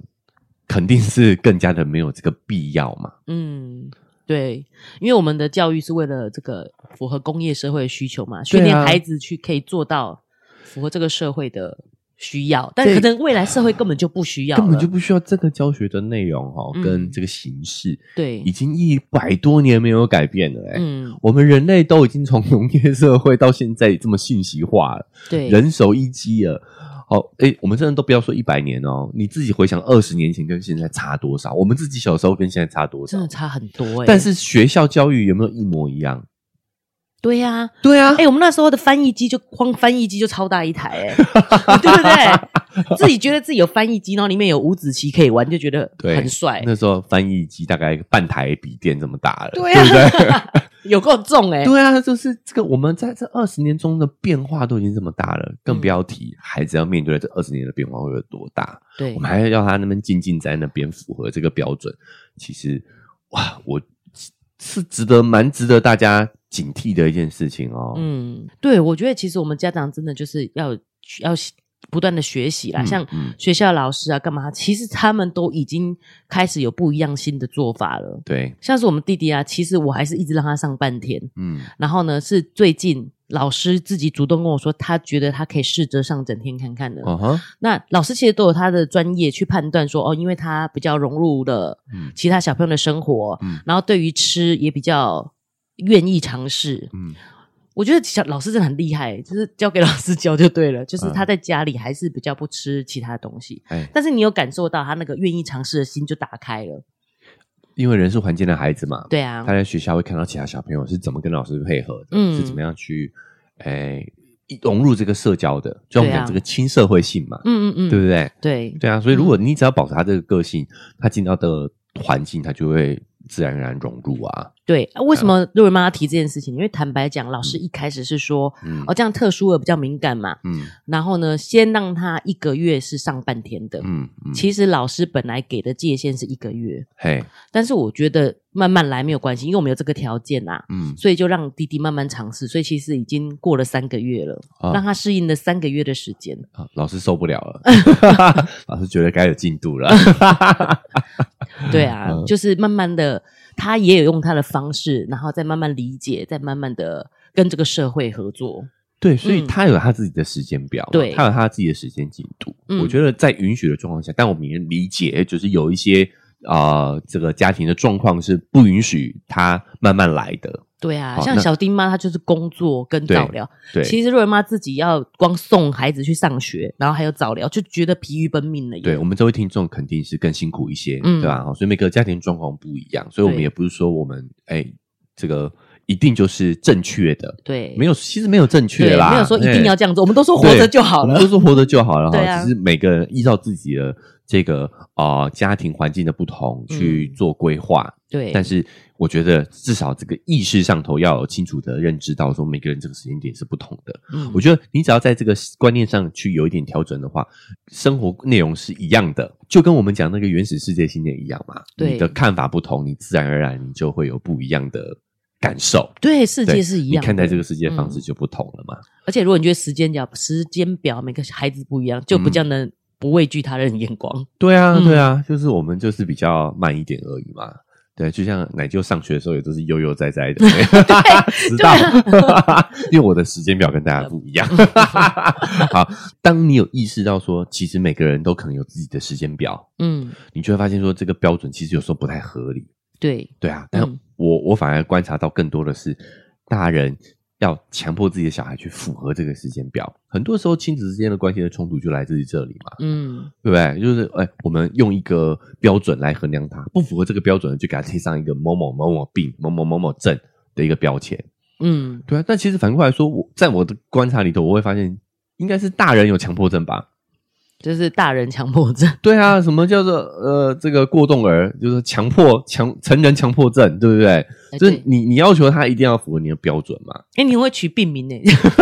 肯定是更加的没有这个必要嘛。嗯，对，因为我们的教育是为了这个符合工业社会的需求嘛，训练孩子去可以做到符合这个社会的。需要，但可能未来社会根本就不需要，根本就不需要这个教学的内容哈，跟这个形式，嗯、对，已经一百多年没有改变了嗯，我们人类都已经从农业社会到现在这么信息化了，对，人手一机了，好，哎，我们真的都不要说一百年哦，你自己回想二十年前跟现在差多少？我们自己小时候跟现在差多少？真的差很多哎、欸，但是学校教育有没有一模一样？对呀、啊，对呀、啊，哎、欸，我们那时候的翻译机就光翻译机就超大一台、欸，哎，对不对？自己觉得自己有翻译机，然后里面有五子棋可以玩，就觉得很帅。那时候翻译机大概半台笔电这么大了，对不对？有够重哎、欸！对啊，就是这个，我们在这二十年中的变化都已经这么大了，更不要提孩子要面对这二十年的变化会有多大。对，我们还要要他那边静静在那边符合这个标准。其实，哇，我是值得蛮值得大家。警惕的一件事情哦。嗯，对，我觉得其实我们家长真的就是要要不断的学习啦，嗯、像学校老师啊，干嘛？其实他们都已经开始有不一样新的做法了。对，像是我们弟弟啊，其实我还是一直让他上半天。嗯，然后呢，是最近老师自己主动跟我说，他觉得他可以试着上整天看看的。嗯哼，那老师其实都有他的专业去判断说，哦，因为他比较融入了其他小朋友的生活，嗯，然后对于吃也比较。愿意尝试，嗯，我觉得小老师真的很厉害，就是交给老师教就对了。就是他在家里还是比较不吃其他的东西，嗯、但是你有感受到他那个愿意尝试的心就打开了。因为人是环境的孩子嘛，对啊，他在学校会看到其他小朋友是怎么跟老师配合的，嗯，是怎么样去诶、欸、融入这个社交的，就我们讲这个亲社会性嘛，嗯嗯嗯，对不对？对。对啊，所以如果你只要保持他这个个性，他进到的环境，他就会。自然而然融入啊，对，为什么瑞妈提这件事情？因为坦白讲，老师一开始是说，嗯、哦，这样特殊的比较敏感嘛，嗯，然后呢，先让他一个月是上半天的，嗯，嗯，其实老师本来给的界限是一个月，嘿，但是我觉得慢慢来没有关系，因为我们有这个条件呐，嗯，所以就让弟弟慢慢尝试，所以其实已经过了三个月了，啊、让他适应了三个月的时间，啊，老师受不了了，老师觉得该有进度了。对啊，嗯、就是慢慢的，他也有用他的方式，然后再慢慢理解，再慢慢的跟这个社会合作。对，所以他有他自己的时间表，对、嗯，他有他自己的时间进度。我觉得在允许的状况下，但我们也理解，就是有一些啊、呃，这个家庭的状况是不允许他慢慢来的。对啊，像小丁妈，她就是工作跟早疗。对，其实瑞妈自己要光送孩子去上学，然后还有早疗，就觉得疲于奔命了。对，我们这位听众肯定是更辛苦一些，嗯、对吧？所以每个家庭状况不一样，所以我们也不是说我们哎对，这个一定就是正确的。对，没有，其实没有正确啦，没有说一定要这样做，我们都说活着就好了，我们都说活着就好了哈。啊，只是每个人依照自己的这个啊、呃、家庭环境的不同去做规划。嗯、对，但是。我觉得至少这个意识上头要有清楚的认知到，说每个人这个时间点是不同的。嗯，我觉得你只要在这个观念上去有一点调整的话，生活内容是一样的，就跟我们讲那个原始世界信念一样嘛。对，你的看法不同，你自然而然你就会有不一样的感受。对，世界是一样看待这个世界的方式就不同了嘛。而且如果你觉得时间表时间表每个孩子不一样，就比较能不畏惧他人的眼光。对啊，对啊，就是我们就是比较慢一点而已嘛。对，就像奶舅上学的时候也都是悠悠哉哉的，知道，因为我的时间表跟大家不一样。好，当你有意识到说，其实每个人都可能有自己的时间表，嗯，你就会发现说，这个标准其实有时候不太合理。对，对啊，但我我反而观察到更多的是大人。要强迫自己的小孩去符合这个时间表，很多时候亲子之间的关系的冲突就来自于这里嘛，嗯，对不对？就是哎，我们用一个标准来衡量他，不符合这个标准的就给他贴上一个某某某某病、某某某某症的一个标签，嗯，对啊。但其实反过来说，我在我的观察里头，我会发现应该是大人有强迫症吧。就是大人强迫症，对啊，什么叫做呃这个过动儿，就是强迫强成人强迫症，对不对？欸、就是你你要求他一定要符合你的标准嘛？哎、欸，你会取病名呢？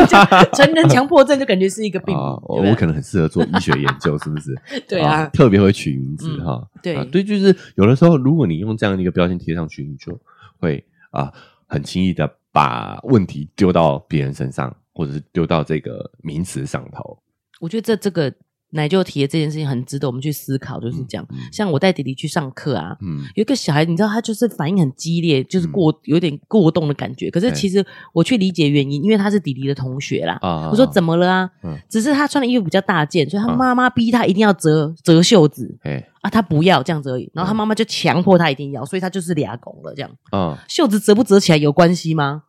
成人强迫症就感觉是一个病名，哦、对对我可能很适合做医学研究，是不是？对啊，哦、特别会取名字哈、嗯哦。对对，就是有的时候，如果你用这样的一个标签贴上去，你就会啊很轻易的把问题丢到别人身上，或者是丢到这个名词上头。我觉得这这个。奶就提的这件事情很值得我们去思考，就是讲，嗯嗯、像我带弟弟去上课啊，嗯，有一个小孩，你知道他就是反应很激烈，就是过、嗯、有点过动的感觉。可是其实我去理解原因，因为他是弟弟的同学啦。啊，我说怎么了啊？嗯，只是他穿的衣服比较大件，所以他妈妈逼他一定要折折袖子。哎，啊，他不要这样子而已，然后他妈妈就强迫他一定要，所以他就是俩拱了这样。啊，袖子折不折起来有关系吗？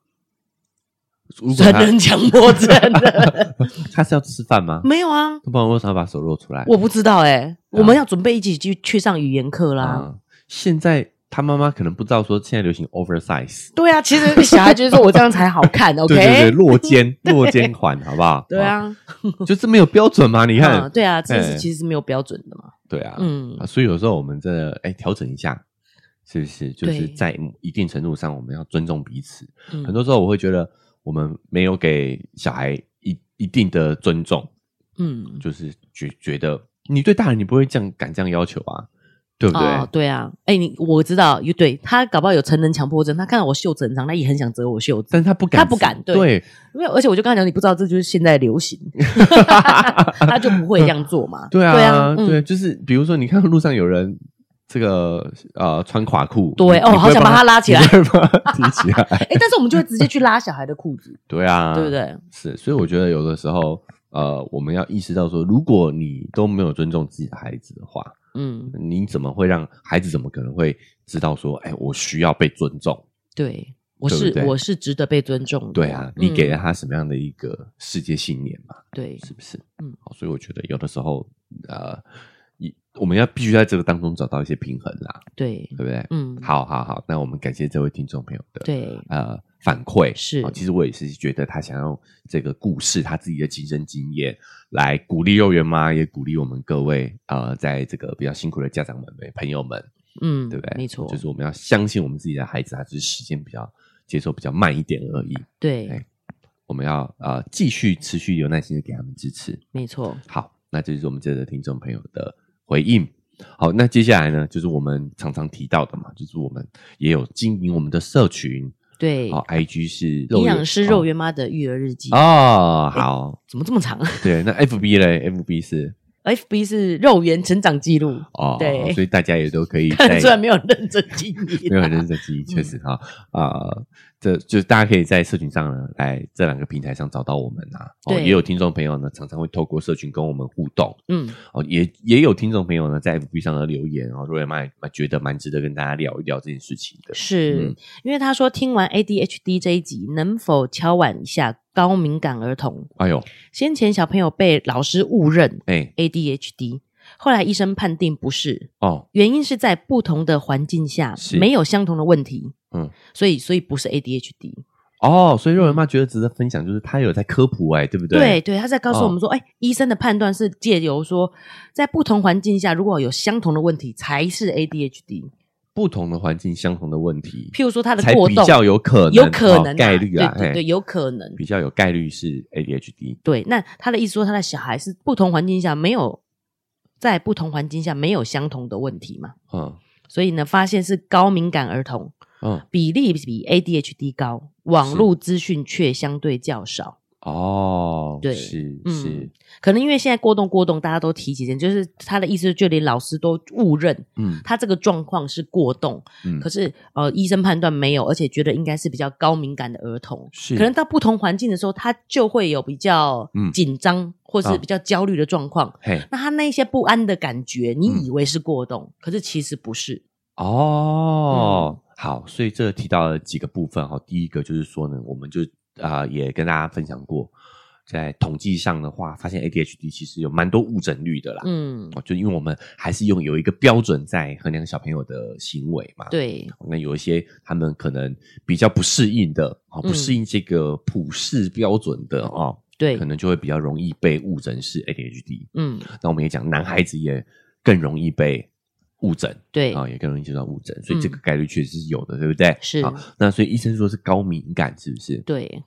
成人强迫症的，他是要吃饭吗？没有啊，他不然为什么要把手露出来？我不知道哎、我们要准备一起去去上语言课啦、啊。现在他妈妈可能不知道说现在流行 oversize。对啊，其实小孩就是说我这样才好看，OK？对对对，落肩 落肩款，好不好？对啊，就是没有标准嘛？你看，啊对啊，这是其实是没有标准的嘛。对啊，嗯，所以有时候我们真的哎调整一下，是不是？就是在一定程度上，我们要尊重彼此。对很多时候我会觉得。我们没有给小孩一一定的尊重，嗯，就是觉觉得你对大人你不会这样敢这样要求啊，对不对？哦、对啊，哎，你我知道，对他搞不好有成人强迫症，他看到我袖子很长，他也很想折我袖子，但是他不敢，他不敢，对，对因为而且我就跟他讲，你不知道这就是现在流行，他就不会这样做嘛。对啊，对啊，嗯、对，就是比如说，你看路上有人。这个呃，穿垮裤，对哦，好想把他拉起来，提起来。哎，但是我们就会直接去拉小孩的裤子。对啊，对不对？是，所以我觉得有的时候，呃，我们要意识到说，如果你都没有尊重自己的孩子的话，嗯，你怎么会让孩子怎么可能会知道说，哎，我需要被尊重？对，我是我是值得被尊重的。对啊，你给了他什么样的一个世界信念嘛？对，是不是？嗯，好，所以我觉得有的时候，呃。我们要必须在这个当中找到一些平衡啦，对，对不对？嗯，好好好，那我们感谢这位听众朋友的对呃反馈是，其实我也是觉得他想用这个故事，他自己的亲身经验来鼓励幼儿园妈，也鼓励我们各位呃，在这个比较辛苦的家长们、朋友们，嗯，对不对？没错，就是我们要相信我们自己的孩子，他只是时间比较接受比较慢一点而已。对，我们要呃继续持续有耐心的给他们支持。没错，好，那这就是我们这个听众朋友的。回应。好，那接下来呢，就是我们常常提到的嘛，就是我们也有经营我们的社群，对，好，IG 是营养师肉圆妈的育儿日记。哦，好，怎么这么长？对，那 FB 嘞，FB 是。FB 是肉圆成长记录哦，对，所以大家也都可以 看出来没有认真经营，没有认真经营，确实哈啊，这就是大家可以在社群上呢，来这两个平台上找到我们呐。对，也有听众朋友呢，常常会透过社群跟我们互动，嗯，哦，也也有听众朋友呢，在 FB 上的留言，哦，肉圆妈蛮觉得蛮值得跟大家聊一聊这件事情的，是因为他说听完 ADHD 这一集，能否敲碗一下？高敏感儿童，哎呦，先前小朋友被老师误认，哎，ADHD，后来医生判定不是，哦，原因是在不同的环境下没有相同的问题，嗯，所以所以不是 ADHD，哦，所以肉圆妈觉得值得分享，就是他有在科普，哎，对不对？对对，他在告诉我们说，哎，医生的判断是借由说，在不同环境下如果有相同的问题才是 ADHD。不同的环境，相同的问题。譬如说，他的过动比较有可能，有可能概率啊，对对，有可能比较有概率是 ADHD。对，那他的意思说，他的小孩是不同环境下没有在不同环境下没有相同的问题嘛？嗯，所以呢，发现是高敏感儿童，嗯，比例比 ADHD 高，网络资讯却相对较少。哦，对，是是，可能因为现在过动过动，大家都提起点，就是他的意思，就连老师都误认，嗯，他这个状况是过动，嗯，可是呃，医生判断没有，而且觉得应该是比较高敏感的儿童，是，可能到不同环境的时候，他就会有比较紧张或是比较焦虑的状况，嘿，那他那些不安的感觉，你以为是过动，可是其实不是，哦，好，所以这提到了几个部分哈，第一个就是说呢，我们就。啊、呃，也跟大家分享过，在统计上的话，发现 ADHD 其实有蛮多误诊率的啦。嗯，就因为我们还是用有一个标准在衡量小朋友的行为嘛。对，那有一些他们可能比较不适应的，啊，不适应这个普世标准的啊，对、嗯，可能就会比较容易被误诊是 ADHD。嗯，那我们也讲，男孩子也更容易被误诊，对啊，也更容易接到误诊，所以这个概率确实是有的，嗯、对不对？是好，那所以医生说是高敏感，是不是？对，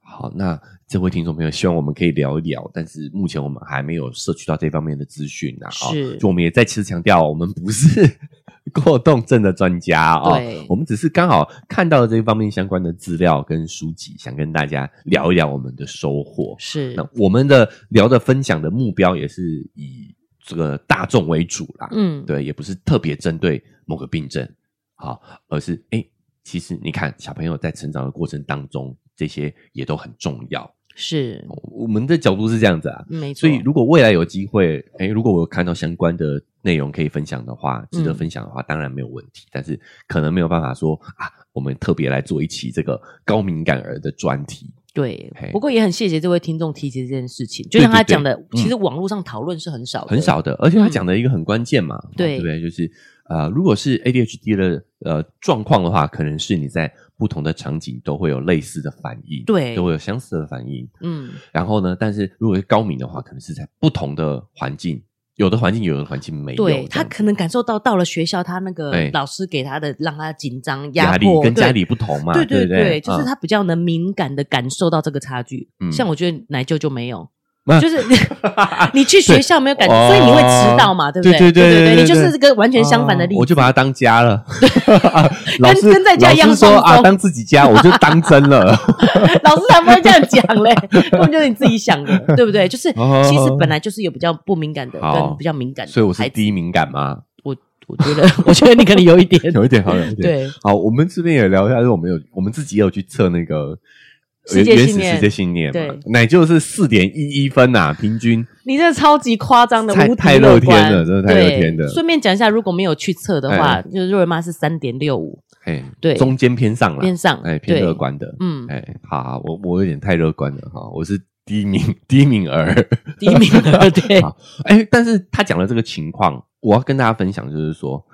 好，那这位听众朋友，希望我们可以聊一聊，但是目前我们还没有摄取到这方面的资讯啊。是，就我们也再次强调，我们不是 过动症的专家哦。对，我们只是刚好看到了这一方面相关的资料跟书籍，想跟大家聊一聊我们的收获。是，那我们的聊的分享的目标也是以这个大众为主啦。嗯，对，也不是特别针对某个病症，好，而是哎、欸，其实你看小朋友在成长的过程当中，这些也都很重要。是，我们的角度是这样子啊，没错。所以如果未来有机会，哎、欸，如果我有看到相关的内容可以分享的话，值得分享的话，嗯、当然没有问题。但是可能没有办法说啊，我们特别来做一期这个高敏感儿的专题。对，不过也很谢谢这位听众提及这件事情。就像他讲的，对对对，其实网络上讨论是很少的，很少的。而且他讲的一个很关键嘛，对不对？就是呃，如果是 ADHD 的呃状况的话，可能是你在。不同的场景都会有类似的反应，对，都会有相似的反应。嗯，然后呢，但是如果是高敏的话，可能是在不同的环境，有的环境有的环境没有。对，他可能感受到到了学校，他那个老师给他的让他紧张、压力跟家里不同嘛。对对对，就是他比较能敏感的感受到这个差距。嗯，像我觉得奶舅就没有。就是 你去学校没有感觉，所以你会迟到嘛，对不对？对对对对，你就是这个完全相反的例子。我就把它当家了，老师跟在家一样说啊，当自己家，我就当真了。老师才不会这样讲嘞，根本就是你自己想的，对不对？就是其实本来就是有比较不敏感的跟比较敏感的，所以我是低敏感吗？我我觉得，我觉得你可能有一点，有一点，好有一点。对，好，我们这边也聊一下，就是我们有我们自己也有去测那个。世界信念，原始世界信念嘛，奶就是四点一一分呐，平均。你这超级夸张的，太太乐天了，真的太乐天的。顺便讲一下，如果没有去测的话，就是若瑞妈是三点六五，哎，对，中间偏上了，偏上，哎，偏乐观的，嗯，哎，好好，我我有点太乐观了哈，我是低敏低敏儿，低敏儿，对，哎，但是他讲的这个情况，我要跟大家分享，就是说。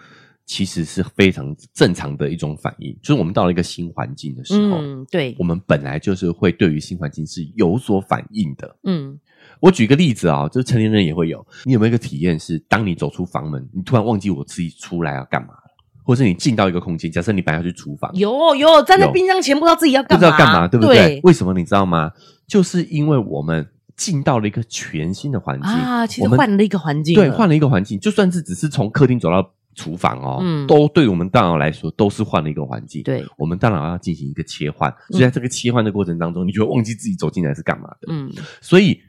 其实是非常正常的一种反应，就是我们到了一个新环境的时候，嗯，对，我们本来就是会对于新环境是有所反应的。嗯，我举个例子啊，就是成年人也会有，你有没有一个体验是，当你走出房门，你突然忘记我自己出来要干嘛了，或者是你进到一个空间，假设你本来要去厨房，有有站在冰箱前，不知道自己要干嘛，不知道干嘛，对不对？对，为什么你知道吗？就是因为我们进到了一个全新的环境啊，其实换了一个环境，对，换了一个环境，就算是只是从客厅走到。厨房哦，嗯，都对我们大脑来说都是换了一个环境。对，我们大脑要进行一个切换，所以在这个切换的过程当中，你就会忘记自己走进来是干嘛的。嗯，所以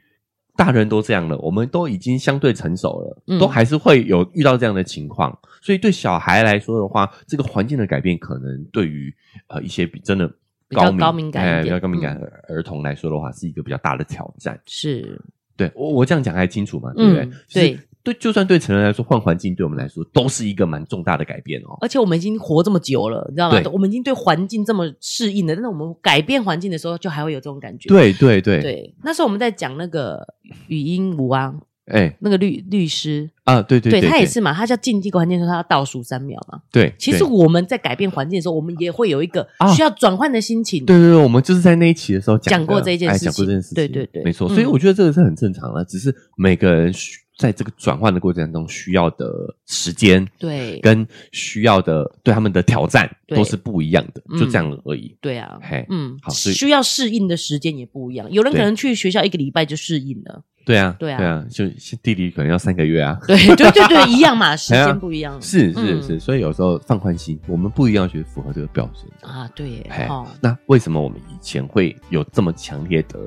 大人都这样了，我们都已经相对成熟了，嗯，都还是会有遇到这样的情况。所以对小孩来说的话，这个环境的改变，可能对于呃一些比真的高敏高敏感、比较高敏感的儿童来说的话，是一个比较大的挑战。是，对我我这样讲还清楚吗？对不对？对。对，就算对成人来说，换环境对我们来说都是一个蛮重大的改变哦。而且我们已经活这么久了，你知道吗？我们已经对环境这么适应了，但是我们改变环境的时候，就还会有这种感觉。对对对对，那时候我们在讲那个语音吴啊，哎，那个律律师啊，对对对，对，他也是嘛，他叫进这个环境的时候，他要倒数三秒嘛。对，其实我们在改变环境的时候，我们也会有一个需要转换的心情。对对对，我们就是在那一期的时候讲过这件事情，讲过这件事情，对对对，没错。所以我觉得这个是很正常的，只是每个人需。在这个转换的过程当中，需要的时间，对，跟需要的对他们的挑战都是不一样的，就这样而已。对啊，嘿，嗯，好，需要适应的时间也不一样。有人可能去学校一个礼拜就适应了，对啊，对啊，对啊，就弟弟可能要三个月啊。对对对对，一样嘛，时间不一样。是是是，所以有时候放宽心，我们不一定要去符合这个标准啊。对，哦，那为什么我们以前会有这么强烈的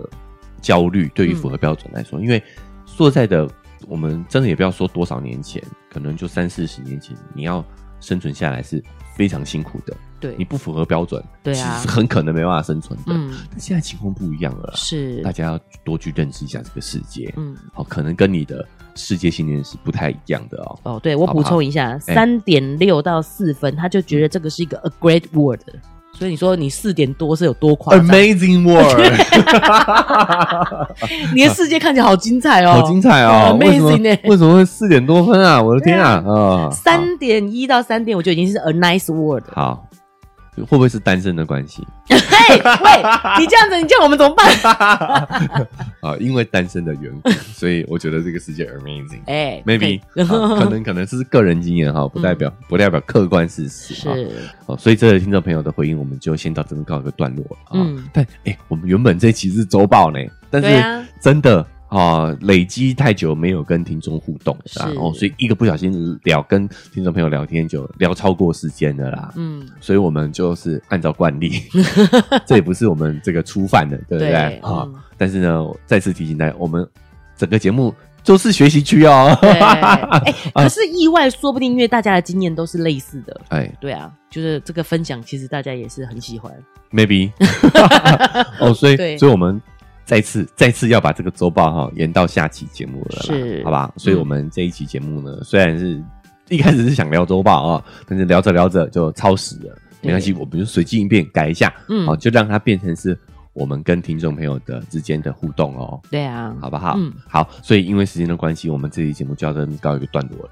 焦虑？对于符合标准来说，因为说在的。我们真的也不要说多少年前，可能就三四十年前，你要生存下来是非常辛苦的。对，你不符合标准，对啊，其实很可能没办法生存的。嗯，但现在情况不一样了，是大家要多去认识一下这个世界。嗯，好，可能跟你的世界信念是不太一样的哦。哦，对，我补充一下，三点六到四分，他就觉得这个是一个 a great word。所以你说你四点多是有多夸张？Amazing world！你的世界看起来好精彩哦，好精彩哦！Amazing 呢？为什么会四点多分啊？我的天啊！啊，三点一到三点，我就已经是 a nice world。好。会不会是单身的关系？嘿，喂，你这样子，你叫我们怎么办？啊，因为单身的缘故，所以我觉得这个世界 amazing。哎，maybe 可能可能是个人经验哈，不代表不代表客观事实。是，哦，所以这位听众朋友的回应，我们就先到这边告一个段落了。嗯，但哎，我们原本这期是周报呢，但是真的。啊，累积太久没有跟听众互动，然后所以一个不小心聊跟听众朋友聊天就聊超过时间的啦。嗯，所以我们就是按照惯例，这也不是我们这个初犯的，对不对？啊、嗯，但是呢，再次提醒大家，我们整个节目都是学习区哦。哎，可是意外，说不定因为大家的经验都是类似的。哎，对啊，就是这个分享，其实大家也是很喜欢。Maybe，哦，所以，所以我们。再次再次要把这个周报哈延到下期节目了啦，是，好吧？所以我们这一期节目呢，嗯、虽然是一开始是想聊周报啊，但是聊着聊着就超时了，没关系，我们就随机应变改一下，嗯，好，就让它变成是我们跟听众朋友的之间的互动哦。对啊，好不好？嗯，好。所以因为时间的关系，我们这期节目就要跟告一个段落了。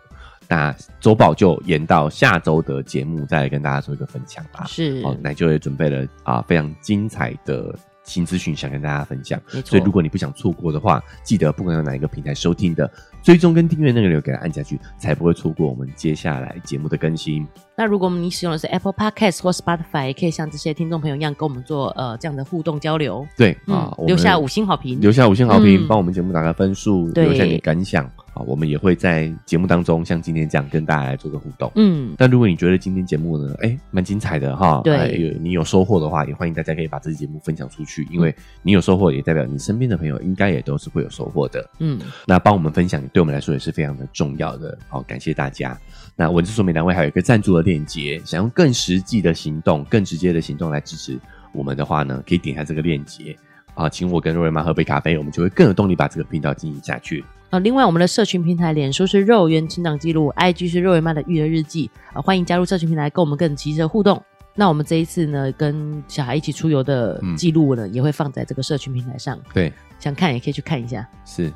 那周报就延到下周的节目再来跟大家做一个分享吧。是，哦，那就也准备了啊非常精彩的。新资讯想跟大家分享，所以如果你不想错过的话，记得不管用哪一个平台收听的，追踪跟订阅那个钮给它按下去，才不会错过我们接下来节目的更新。那如果你使用的是 Apple Podcast 或 Spotify，也可以像这些听众朋友一样跟我们做呃这样的互动交流。对啊，留下五星好评，留下五星好评，帮我们节目打个分数，留下你的感想。好，我们也会在节目当中像今天这样跟大家来做个互动。嗯，但如果你觉得今天节目呢，哎，蛮精彩的哈，对，你有收获的话，也欢迎大家可以把这期节目分享出去，因为你有收获，也代表你身边的朋友应该也都是会有收获的。嗯，那帮我们分享，对我们来说也是非常的重要的。好，感谢大家。那文字说明栏位还有一个赞助的链接，想用更实际的行动、更直接的行动来支持我们的话呢，可以点一下这个链接啊，请我跟肉圆妈喝杯咖啡，我们就会更有动力把这个频道经营下去。啊，另外我们的社群平台，脸书是肉圆成长记录，IG 是肉圆妈的育儿日记啊，欢迎加入社群平台，跟我们更及时的互动。那我们这一次呢，跟小孩一起出游的记录呢，嗯、也会放在这个社群平台上。对，想看也可以去看一下。是。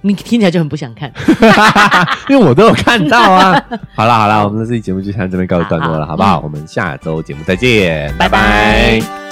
你听起来就很不想看 因为我都有看到啊。好啦好啦，我们的这期节目就先这边告一段落了，好，好，好不好？嗯、我们下周节目再见，拜拜。拜拜。